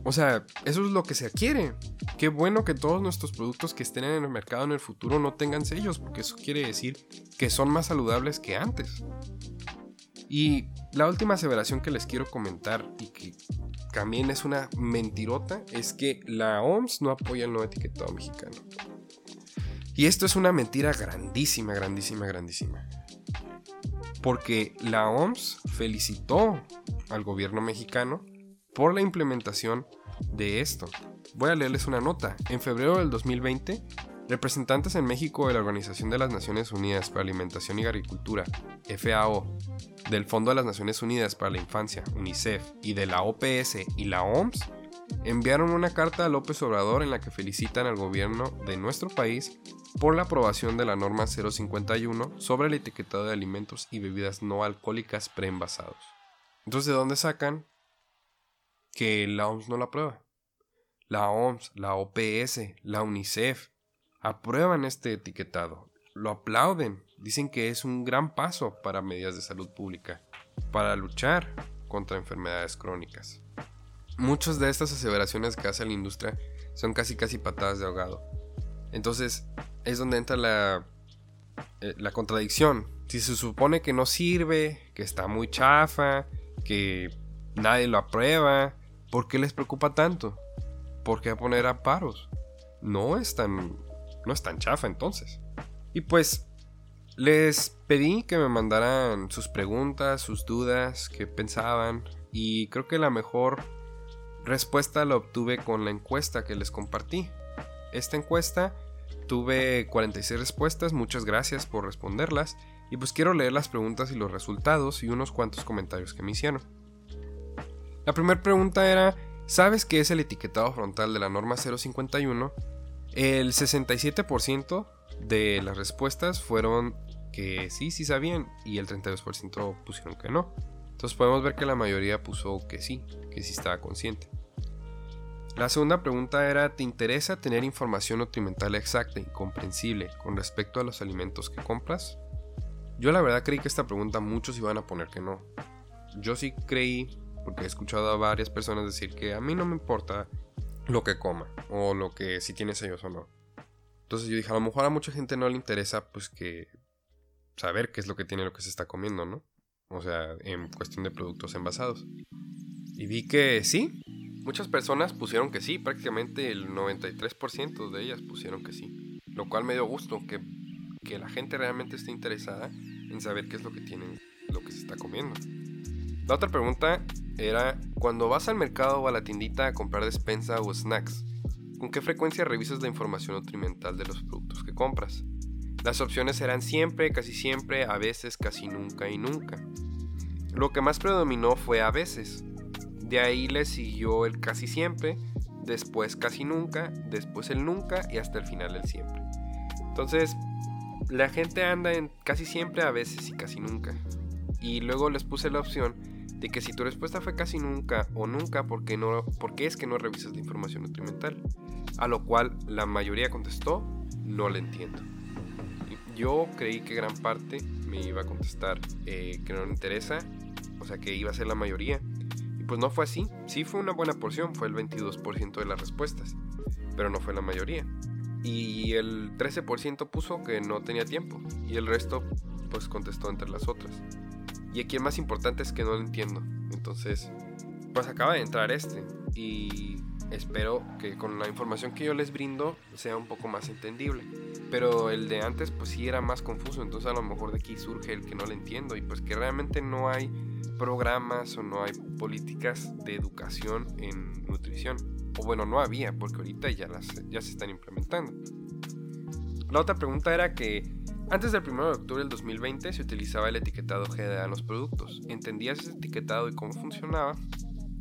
O sea, eso es lo que se quiere. Qué bueno que todos nuestros productos que estén en el mercado en el futuro no tengan sellos, porque eso quiere decir que son más saludables que antes. Y la última aseveración que les quiero comentar y que también es una mentirota es que la OMS no apoya el no etiquetado mexicano. Y esto es una mentira grandísima, grandísima, grandísima. Porque la OMS felicitó al gobierno mexicano por la implementación de esto. Voy a leerles una nota. En febrero del 2020, representantes en México de la Organización de las Naciones Unidas para Alimentación y Agricultura, FAO, del Fondo de las Naciones Unidas para la Infancia, UNICEF, y de la OPS y la OMS, enviaron una carta a López Obrador en la que felicitan al gobierno de nuestro país por la aprobación de la norma 051 sobre el etiquetado de alimentos y bebidas no alcohólicas preenvasados. Entonces, ¿de dónde sacan que la OMS no la aprueba? La OMS, la OPS, la UNICEF aprueban este etiquetado, lo aplauden, dicen que es un gran paso para medidas de salud pública, para luchar contra enfermedades crónicas. Muchas de estas aseveraciones que hace la industria son casi casi patadas de ahogado. Entonces, es donde entra la, eh, la contradicción. Si se supone que no sirve, que está muy chafa, que nadie lo aprueba, ¿por qué les preocupa tanto? ¿Por qué poner a paros? No es tan, no es tan chafa entonces. Y pues les pedí que me mandaran sus preguntas, sus dudas, qué pensaban y creo que la mejor respuesta la obtuve con la encuesta que les compartí. Esta encuesta Tuve 46 respuestas, muchas gracias por responderlas. Y pues quiero leer las preguntas y los resultados y unos cuantos comentarios que me hicieron. La primera pregunta era, ¿sabes qué es el etiquetado frontal de la norma 051? El 67% de las respuestas fueron que sí, sí sabían y el 32% pusieron que no. Entonces podemos ver que la mayoría puso que sí, que sí estaba consciente. La segunda pregunta era, ¿te interesa tener información nutrimental exacta y comprensible con respecto a los alimentos que compras? Yo la verdad creí que esta pregunta muchos iban a poner que no. Yo sí creí, porque he escuchado a varias personas decir que a mí no me importa lo que coma o lo que si tiene sellos o no. Entonces yo dije, a lo mejor a mucha gente no le interesa pues que saber qué es lo que tiene lo que se está comiendo, ¿no? O sea, en cuestión de productos envasados. Y vi que sí, muchas personas pusieron que sí, prácticamente el 93% de ellas pusieron que sí. Lo cual me dio gusto, que, que la gente realmente esté interesada en saber qué es lo que tienen, lo que se está comiendo. La otra pregunta era, cuando vas al mercado o a la tiendita a comprar despensa o snacks, ¿con qué frecuencia revisas la información nutrimental de los productos que compras? Las opciones eran siempre, casi siempre, a veces, casi nunca y nunca. Lo que más predominó fue a veces. De ahí le siguió el casi siempre, después casi nunca, después el nunca y hasta el final el siempre. Entonces, la gente anda en casi siempre, a veces y casi nunca. Y luego les puse la opción de que si tu respuesta fue casi nunca o nunca, ¿por qué, no, porque es que no revisas la información nutrimental? A lo cual la mayoría contestó, no le entiendo. Yo creí que gran parte me iba a contestar eh, que no le interesa, o sea que iba a ser la mayoría. Y pues no fue así, sí fue una buena porción, fue el 22% de las respuestas, pero no fue la mayoría. Y el 13% puso que no tenía tiempo, y el resto pues contestó entre las otras. Y aquí el más importante es que no lo entiendo. Entonces, pues acaba de entrar este, y espero que con la información que yo les brindo sea un poco más entendible. Pero el de antes pues sí era más confuso, entonces a lo mejor de aquí surge el que no le entiendo y pues que realmente no hay programas o no hay políticas de educación en nutrición. O bueno, no había, porque ahorita ya, las, ya se están implementando. La otra pregunta era que antes del 1 de octubre del 2020 se utilizaba el etiquetado GDA en los productos. ¿Entendías ese etiquetado y cómo funcionaba?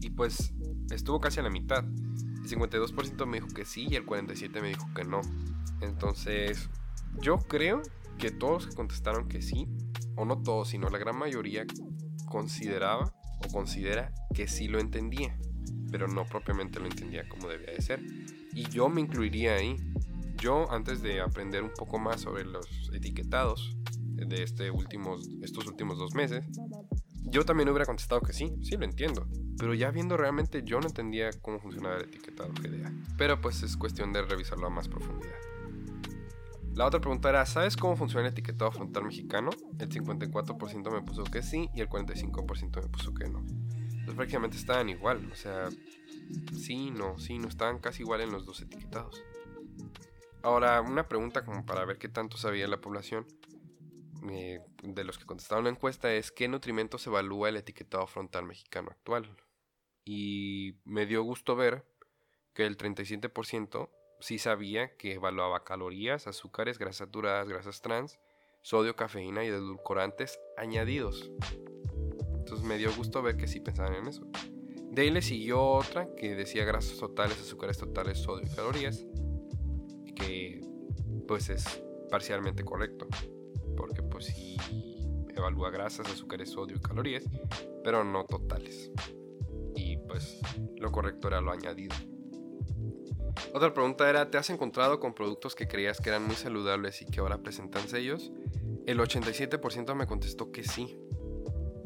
Y pues estuvo casi a la mitad. El 52% me dijo que sí y el 47% me dijo que no. Entonces, yo creo que todos que contestaron que sí, o no todos, sino la gran mayoría consideraba o considera que sí lo entendía, pero no propiamente lo entendía como debía de ser. Y yo me incluiría ahí. Yo, antes de aprender un poco más sobre los etiquetados de este últimos, estos últimos dos meses, yo también hubiera contestado que sí, sí lo entiendo. Pero ya viendo realmente yo no entendía cómo funcionaba el etiquetado GDA. Pero pues es cuestión de revisarlo a más profundidad. La otra pregunta era, ¿sabes cómo funciona el etiquetado frontal mexicano? El 54% me puso que sí y el 45% me puso que no. Entonces prácticamente estaban igual, o sea, sí, no, sí, no, estaban casi igual en los dos etiquetados. Ahora, una pregunta como para ver qué tanto sabía la población eh, de los que contestaron la encuesta es ¿qué nutrimentos evalúa el etiquetado frontal mexicano actual? Y me dio gusto ver que el 37% sí sabía que evaluaba calorías, azúcares, grasas saturadas, grasas trans, sodio, cafeína y edulcorantes añadidos. Entonces me dio gusto ver que sí pensaban en eso. De ahí le siguió otra que decía grasas totales, azúcares totales, sodio y calorías, que pues es parcialmente correcto, porque pues sí evalúa grasas, azúcares, sodio y calorías, pero no totales. Y pues lo correcto era lo añadido. Otra pregunta era, ¿te has encontrado con productos que creías que eran muy saludables y que ahora presentan sellos? El 87% me contestó que sí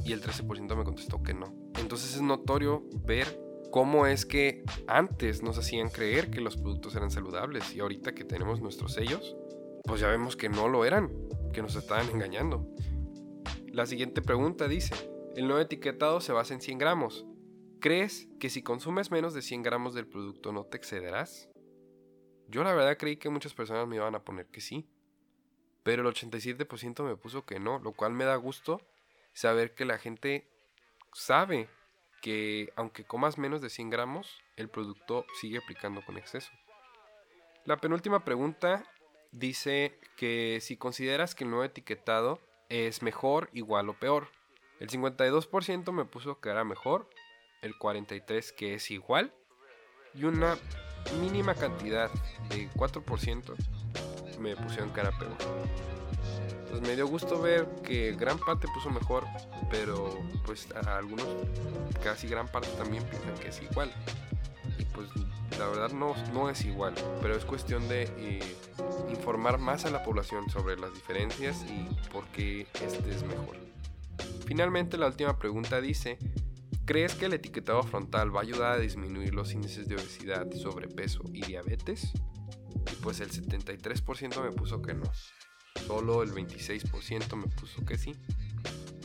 y el 13% me contestó que no. Entonces es notorio ver cómo es que antes nos hacían creer que los productos eran saludables y ahorita que tenemos nuestros sellos, pues ya vemos que no lo eran, que nos estaban engañando. La siguiente pregunta dice, el nuevo etiquetado se basa en 100 gramos. ¿Crees que si consumes menos de 100 gramos del producto no te excederás? Yo la verdad creí que muchas personas me iban a poner que sí, pero el 87% me puso que no, lo cual me da gusto saber que la gente sabe que aunque comas menos de 100 gramos, el producto sigue aplicando con exceso. La penúltima pregunta dice que si consideras que el nuevo etiquetado es mejor, igual o peor. El 52% me puso que era mejor, el 43% que es igual y una mínima cantidad de 4% me pusieron cara peor. Entonces me dio gusto ver que gran parte puso mejor, pero pues a algunos, casi gran parte también piensan que es igual. Y pues la verdad no, no es igual, pero es cuestión de eh, informar más a la población sobre las diferencias y por qué este es mejor. Finalmente la última pregunta dice, ¿Crees que el etiquetado frontal va a ayudar a disminuir los índices de obesidad, sobrepeso y diabetes? Y pues el 73% me puso que no. solo el 26% me puso que sí.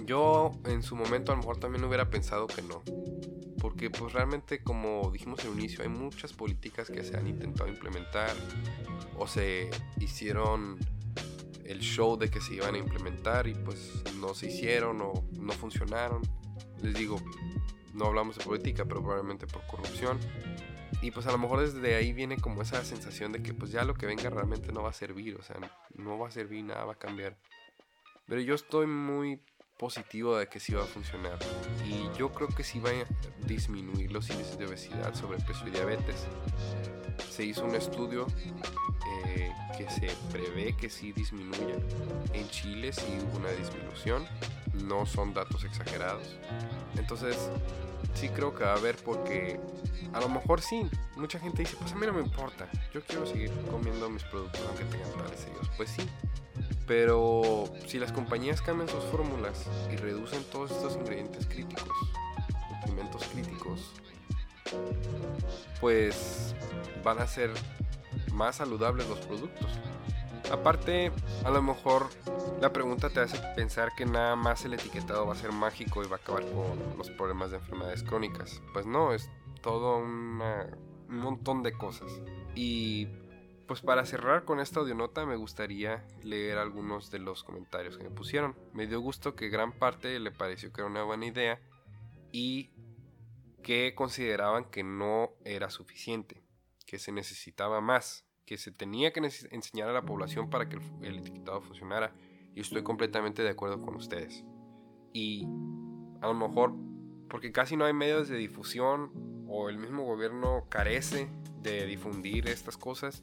Yo en su momento a lo mejor también hubiera pensado que no. Porque pues realmente como dijimos al inicio hay muchas políticas que se han intentado implementar o se hicieron el show de que se iban a implementar y pues no se hicieron o no funcionaron. Les digo, no hablamos de política, pero probablemente por corrupción. Y pues a lo mejor desde ahí viene como esa sensación de que pues ya lo que venga realmente no va a servir, o sea, no va a servir, nada va a cambiar. Pero yo estoy muy positivo de que sí va a funcionar. Y yo creo que sí va a disminuir los índices de obesidad, sobrepeso y diabetes. Se hizo un estudio eh, que se prevé que sí disminuya. En Chile sí hubo una disminución, no son datos exagerados. Entonces, sí creo que va a haber porque a lo mejor sí, mucha gente dice, pues a mí no me importa, yo quiero seguir comiendo mis productos aunque tengan tales sellos. Pues sí, pero si las compañías cambian sus fórmulas y reducen todos estos ingredientes críticos, nutrimentos críticos, pues van a ser más saludables los productos. Aparte, a lo mejor la pregunta te hace pensar que nada más el etiquetado va a ser mágico y va a acabar con los problemas de enfermedades crónicas. Pues no, es todo un montón de cosas. Y pues para cerrar con esta audionota me gustaría leer algunos de los comentarios que me pusieron. Me dio gusto que gran parte le pareció que era una buena idea y que consideraban que no era suficiente, que se necesitaba más, que se tenía que enseñar a la población para que el, etiquetado funcionara. Y estoy completamente de acuerdo con ustedes. Y a lo mejor porque casi no hay medios de difusión o el mismo gobierno carece de difundir estas cosas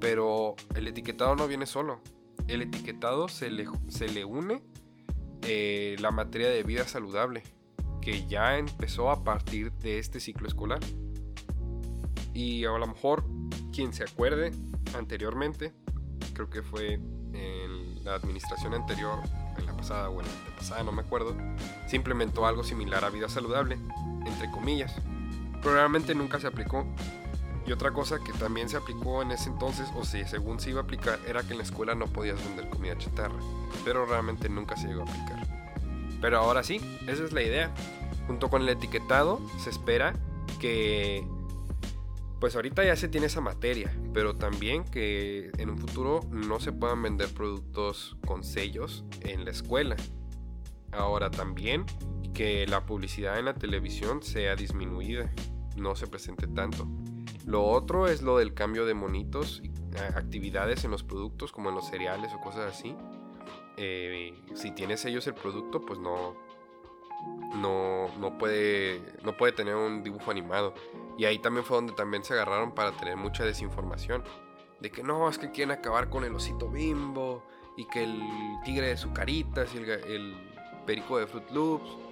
pero el etiquetado no viene solo. El etiquetado se le, se le une eh, la materia de vida saludable, que ya empezó a partir de este ciclo escolar. Y a lo mejor quien se acuerde anteriormente, creo que fue en la administración anterior, en la pasada o en la pasada, no me acuerdo, se implementó algo similar a vida saludable, entre comillas. Probablemente nunca se aplicó y otra cosa que también se aplicó en ese entonces, o si según se iba a aplicar, era que en la escuela no podías vender comida chatarra. Pero realmente nunca se llegó a aplicar. Pero ahora sí, esa es la idea. Junto con el etiquetado, se espera que... Pues ahorita ya se tiene esa materia, pero también que en un futuro no se puedan vender productos con sellos en la escuela. Ahora también que la publicidad en la televisión sea disminuida, no se presente tanto. Lo otro es lo del cambio de monitos, eh, actividades en los productos como en los cereales o cosas así. Eh, si tienes ellos el producto, pues no, no, no, puede, no puede tener un dibujo animado. Y ahí también fue donde también se agarraron para tener mucha desinformación. De que no, es que quieren acabar con el osito bimbo y que el tigre de sucaritas y el, el perico de Fruit Loops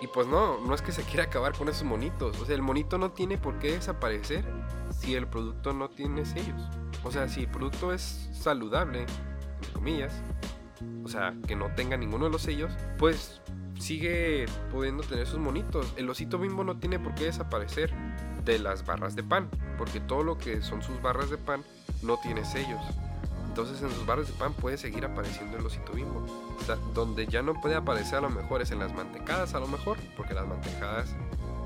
y pues no, no es que se quiera acabar con esos monitos. O sea, el monito no tiene por qué desaparecer si el producto no tiene sellos. O sea, si el producto es saludable, entre comillas, o sea, que no tenga ninguno de los sellos, pues sigue pudiendo tener sus monitos. El osito bimbo no tiene por qué desaparecer de las barras de pan, porque todo lo que son sus barras de pan no tiene sellos. Entonces en sus barras de pan puede seguir apareciendo el osito bimbo. O sea, donde ya no puede aparecer a lo mejor es en las mantecadas a lo mejor, porque las mantecadas,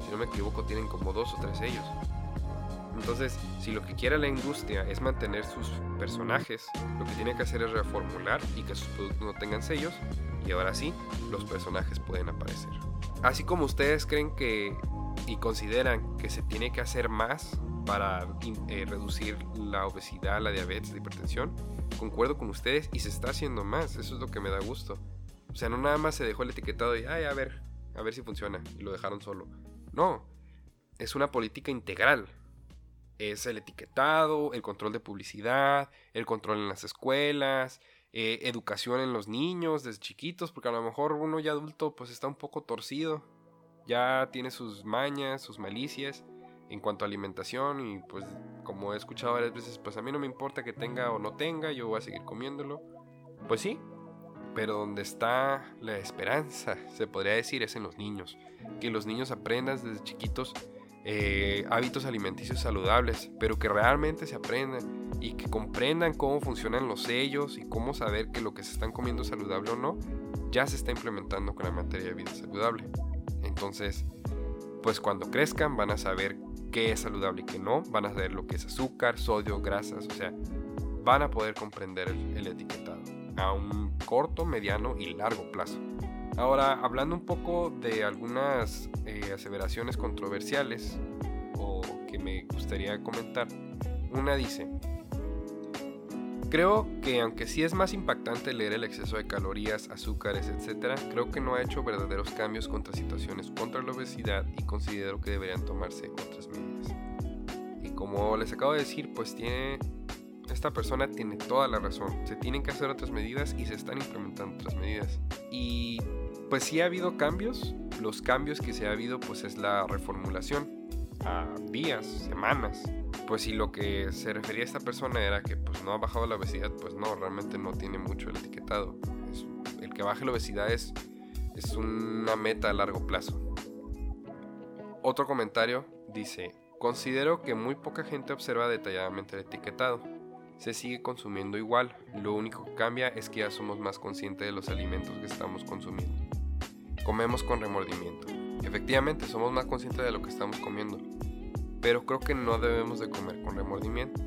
si no me equivoco, tienen como dos o tres sellos. Entonces, si lo que quiere la industria es mantener sus personajes, lo que tiene que hacer es reformular y que sus productos no tengan sellos, y ahora sí, los personajes pueden aparecer. Así como ustedes creen que y consideran que se tiene que hacer más para eh, reducir la obesidad, la diabetes, la hipertensión, concuerdo con ustedes y se está haciendo más, eso es lo que me da gusto. O sea, no nada más se dejó el etiquetado y, ay, a ver, a ver si funciona, y lo dejaron solo. No, es una política integral. Es el etiquetado, el control de publicidad, el control en las escuelas, eh, educación en los niños desde chiquitos, porque a lo mejor uno ya adulto pues está un poco torcido, ya tiene sus mañas, sus malicias en cuanto a alimentación y pues como he escuchado varias veces, pues a mí no me importa que tenga o no tenga, yo voy a seguir comiéndolo. Pues sí, pero donde está la esperanza, se podría decir, es en los niños. Que los niños aprendan desde chiquitos eh, hábitos alimenticios saludables, pero que realmente se aprendan y que comprendan cómo funcionan los sellos y cómo saber que lo que se están comiendo es saludable o no, ya se está implementando con la materia de vida saludable. Entonces, pues cuando crezcan van a saber qué es saludable y qué no, van a saber lo que es azúcar, sodio, grasas, o sea, van a poder comprender el, etiquetado a un corto, mediano y largo plazo. Ahora, hablando un poco de algunas eh, aseveraciones controversiales o que me gustaría comentar, una dice, Creo que aunque sí es más impactante leer el exceso de calorías, azúcares, etc., creo que no ha hecho verdaderos cambios contra situaciones contra la obesidad y considero que deberían tomarse otras medidas. Y como les acabo de decir, pues tiene esta persona tiene toda la razón. Se tienen que hacer otras medidas y se están implementando otras medidas. Y pues sí ha habido cambios. Los cambios que se ha habido pues es la reformulación a días, semanas, pues si lo que se refería a esta persona era que pues no ha bajado la obesidad, pues no, realmente no tiene mucho el etiquetado. el que baje la obesidad es, es una meta a largo plazo. Otro comentario dice, considero que muy poca gente observa detalladamente el etiquetado. Se sigue consumiendo igual, lo único que cambia es que ya somos más conscientes de los alimentos que estamos consumiendo. Comemos con remordimiento. Efectivamente, somos más conscientes de lo que estamos comiendo pero creo que no debemos de comer con remordimiento.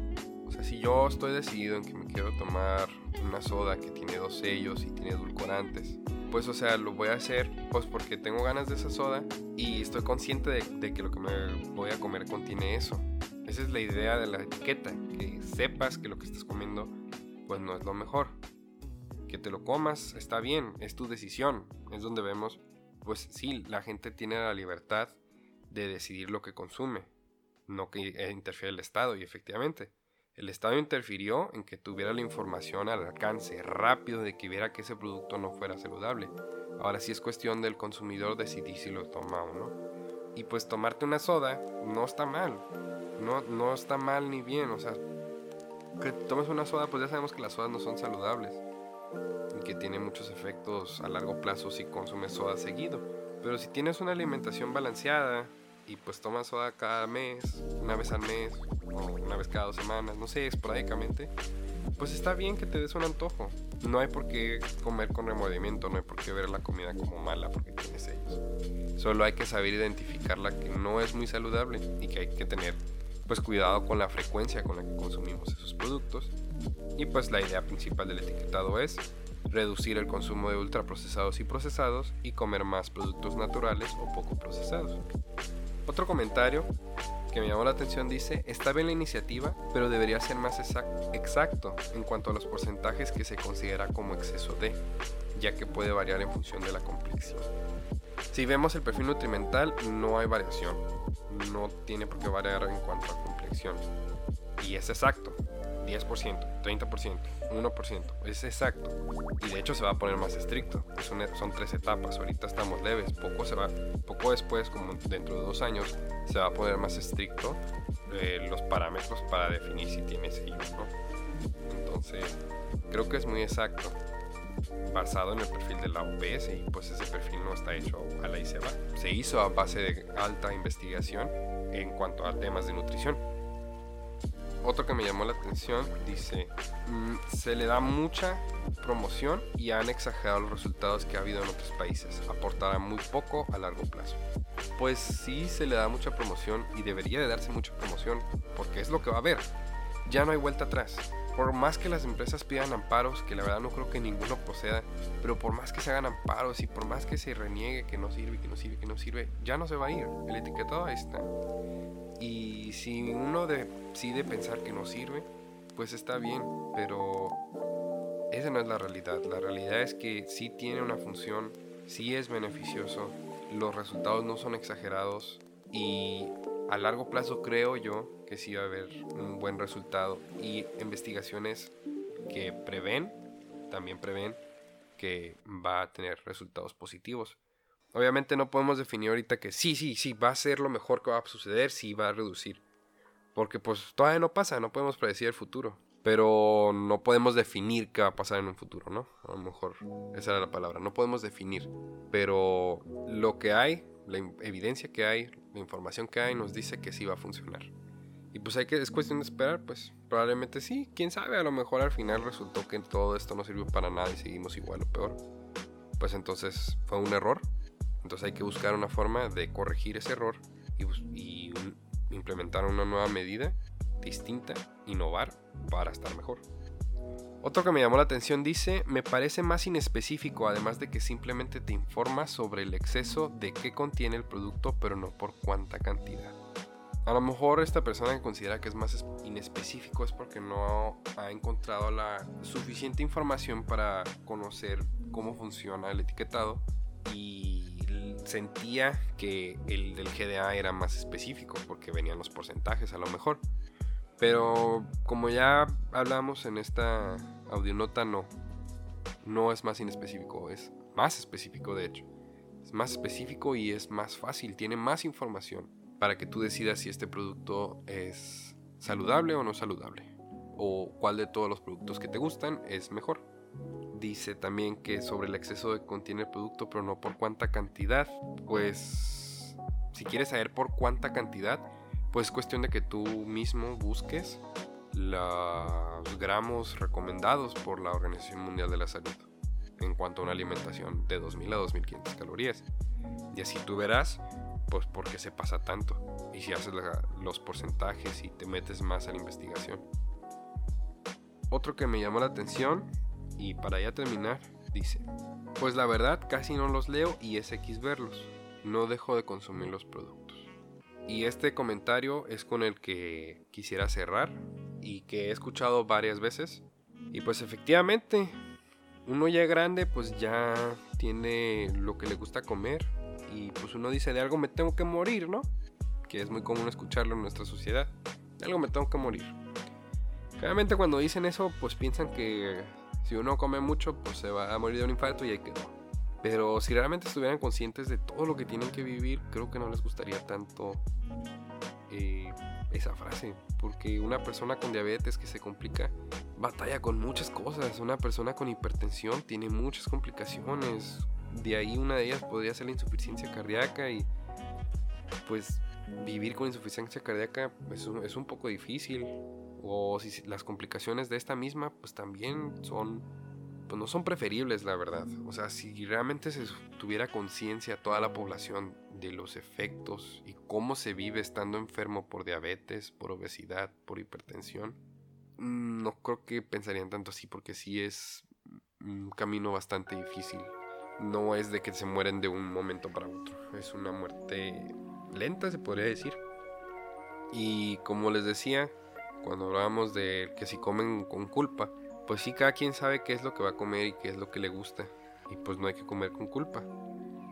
O sea, si yo estoy decidido en que me quiero tomar una soda que tiene dos sellos y tiene edulcorantes, pues o sea, lo voy a hacer pues porque tengo ganas de esa soda y estoy consciente de, de, que lo que me voy a comer contiene eso. Esa es la idea de la etiqueta, que sepas que lo que estás comiendo pues no es lo mejor. Que te lo comas está bien, es tu decisión. Es donde vemos, pues sí, la gente tiene la libertad de decidir lo que consume no que eh, interfiere el Estado. Y efectivamente, el Estado interfirió en que tuviera la información al alcance rápido de que viera que ese producto no fuera saludable. Ahora sí es cuestión del consumidor decidir si lo toma o no. Y pues tomarte una soda no está mal. No, no está mal ni bien. O sea, que tomes una soda, pues ya sabemos que las sodas no son saludables. Y que tiene muchos efectos a largo plazo si consumes soda seguido. Pero si tienes una alimentación balanceada, y pues tomas soda cada mes, una vez al mes, o una vez cada dos semanas, no sé, esporádicamente, pues está bien que te des un antojo. No hay por qué comer con remordimiento, no hay por qué ver la comida como mala porque tiene sellos. Solo hay que saber identificar la que no es muy saludable y que hay que tener pues cuidado con la frecuencia con la que consumimos esos productos. Y pues la idea principal del etiquetado es reducir el consumo de ultraprocesados y procesados y comer más productos naturales o poco procesados. Otro comentario que me llamó la atención dice, está bien la iniciativa, pero debería ser más exacto en cuanto a los porcentajes que se considera como exceso de, ya que puede variar en función de la complexión. Si vemos el perfil nutrimental, no hay variación, no tiene por qué variar en cuanto a complexión, y es exacto. 10%, 30%, 1%. Es exacto. Y de hecho se va a poner más estricto. Son, tres etapas. Ahorita estamos leves. Poco, se va, poco después, como dentro de dos años, se va a poner más estricto eh, los parámetros para definir si tiene sellos no. Entonces, creo que es muy exacto. Basado en el perfil de la OPS y pues ese perfil no está hecho a la ICEBA. Se hizo a base de alta investigación en cuanto a temas de nutrición otro que me llamó la atención dice, mm, se le da mucha promoción y han exagerado los resultados que ha habido en otros países. Aportará muy poco a largo plazo. Pues sí se le da mucha promoción y debería de darse mucha promoción porque es lo que va a haber. Ya no hay vuelta atrás. Por más que las empresas pidan amparos, que la verdad no creo que ninguno proceda, pero por más que se hagan amparos y por más que se reniegue que no sirve, que no sirve, que no sirve, ya no se va a ir. El etiquetado ahí está. Y si uno decide pensar que no sirve, pues está bien, pero esa no es la realidad. La realidad es que sí tiene una función, sí es beneficioso, los resultados no son exagerados y a largo plazo creo yo que sí va a haber un buen resultado y investigaciones que prevén, también prevén que va a tener resultados positivos. Obviamente no podemos definir ahorita que sí, sí, sí, va a ser lo mejor que va a suceder, sí va a reducir. Porque pues todavía no pasa, no podemos predecir el futuro. Pero no podemos definir qué va a pasar en un futuro, ¿no? A lo mejor esa era la palabra, no podemos definir. Pero lo que hay la evidencia que hay, la información que hay nos dice que sí va a funcionar. Y pues hay que, es cuestión de esperar, pues probablemente sí, quién sabe, a lo mejor al final resultó que todo esto no sirvió para nada y seguimos igual o peor. Pues entonces fue un error. Entonces hay que buscar una forma de corregir ese error y, implementar una nueva medida distinta, innovar para estar mejor. Otro que me llamó la atención dice, me parece más inespecífico, además de que simplemente te informa sobre el exceso de qué contiene el producto, pero no por cuánta cantidad. A lo mejor esta persona que considera que es más inespecífico es porque no ha encontrado la suficiente información para conocer cómo funciona el etiquetado y sentía que el del GDA era más específico porque venían los porcentajes a lo mejor. Pero como ya hablamos en esta audionota, no. No es más inespecífico, es más específico de hecho. Es más específico y es más fácil, tiene más información para que tú decidas si este producto es saludable o no saludable. O cuál de todos los productos que te gustan es mejor. Dice también que sobre el exceso de contiene el producto, pero no por cuánta cantidad. Pues si quieres saber por cuánta cantidad, pues es cuestión de que tú mismo busques los gramos recomendados por la Organización Mundial de la Salud en cuanto a una alimentación de 2000 a 2500 calorías. Y así tú verás pues por qué se pasa tanto. Y si haces los porcentajes y te metes más a la investigación. Otro que me llamó la atención, y para ya terminar, dice, pues la verdad casi no los leo y es X verlos. No dejo de consumir los productos. Y este comentario es con el que quisiera cerrar y que he escuchado varias veces. Y pues efectivamente, uno ya grande pues ya tiene lo que le gusta comer y pues uno dice, de algo me tengo que morir, ¿no? Que es muy común escucharlo en nuestra sociedad. De algo me tengo que morir. Claramente cuando dicen eso, pues piensan que si uno come mucho, pues se va a morir de un infarto y ahí quedó. Pero si realmente estuvieran conscientes de todo lo que tienen que vivir, creo que no les gustaría tanto eh, esa frase. Porque una persona con diabetes que se complica, batalla con muchas cosas. Una persona con hipertensión tiene muchas complicaciones de ahí una de ellas podría ser la insuficiencia cardíaca y pues vivir con insuficiencia cardíaca es un, es un poco difícil. O si las complicaciones de esta misma pues también son pues no son preferibles la verdad. O sea, si realmente se tuviera conciencia toda la población de los efectos y cómo se vive estando enfermo por diabetes, por obesidad, por hipertensión, mm, no creo que pensarían tanto así porque sí es un camino bastante difícil no es de que se mueren de un momento para otro. Es una muerte lenta, se podría decir. Y como les decía, cuando hablábamos de que si comen con culpa, pues sí, cada quien sabe qué es lo que va a comer y qué es lo que le gusta. Y pues no hay que comer con culpa.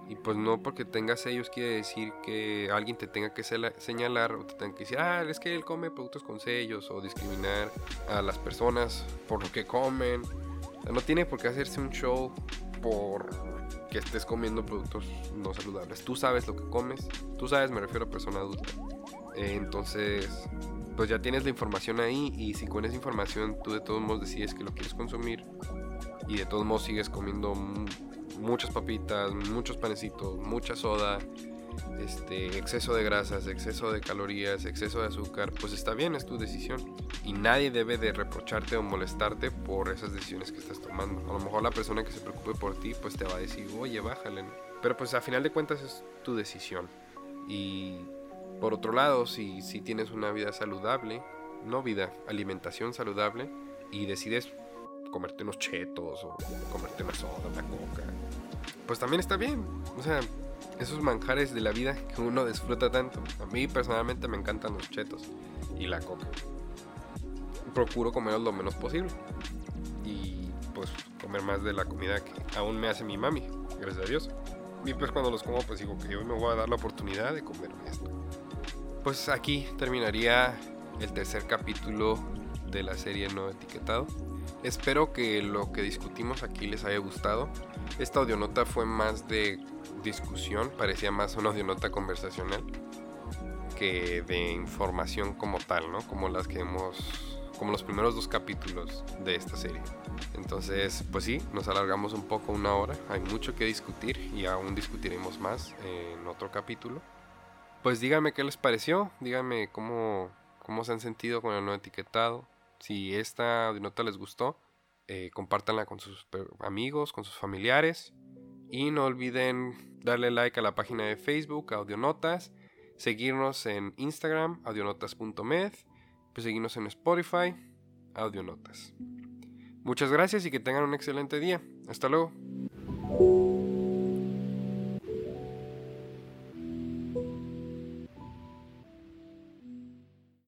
Y pues no porque tengas sellos quiere decir que alguien te tenga que señalar o te tenga que decir, ah, es que él come productos con sellos o discriminar a las personas por lo que comen. no tiene por qué hacerse un show por que estés comiendo productos no saludables. Tú sabes lo que comes, tú sabes, me refiero a persona adulta. Eh, entonces, pues ya tienes la información ahí y si con esa información tú de todos modos decides que lo quieres consumir y de todos modos sigues comiendo muchas papitas, muchos panecitos, mucha soda, este, exceso de grasas, exceso de calorías, exceso de azúcar, pues está bien, es tu decisión. Y nadie debe de reprocharte o molestarte por esas decisiones que estás tomando. A lo mejor la persona que se preocupe por ti, pues te va a decir, oye, bájale. Pero pues a final de cuentas es tu decisión. Y por otro lado, si, si tienes una vida saludable, no vida, alimentación saludable, y decides comerte unos chetos o comerte una soda, una coca, pues también está bien. O sea, esos manjares de la vida que uno disfruta tanto. A mí personalmente me encantan los chetos y la coca. Procuro comer lo menos posible y pues comer más de la comida que aún me hace mi mami, gracias a Dios. Y pues cuando los como pues digo que yo me voy a dar la oportunidad de comer esto. Pues aquí terminaría el tercer capítulo de la serie No Etiquetado. Espero que lo que discutimos aquí les haya gustado. Esta audionota fue más de discusión, parecía más una audionota conversacional que de información como tal, ¿no? Como las que hemos como los primeros dos capítulos de esta serie. Entonces, pues sí, nos alargamos un poco una hora. Hay mucho que discutir y aún discutiremos más en otro capítulo. Pues díganme qué les pareció, díganme cómo, cómo se han sentido con el nuevo etiquetado. Si esta nota les gustó, eh, compártanla con sus amigos, con sus familiares. Y no olviden darle like a la página de Facebook, Audionotas, seguirnos en Instagram, audionotas.med, pues seguirnos en Spotify, Audionotas. Muchas gracias y que tengan un excelente día. Hasta luego.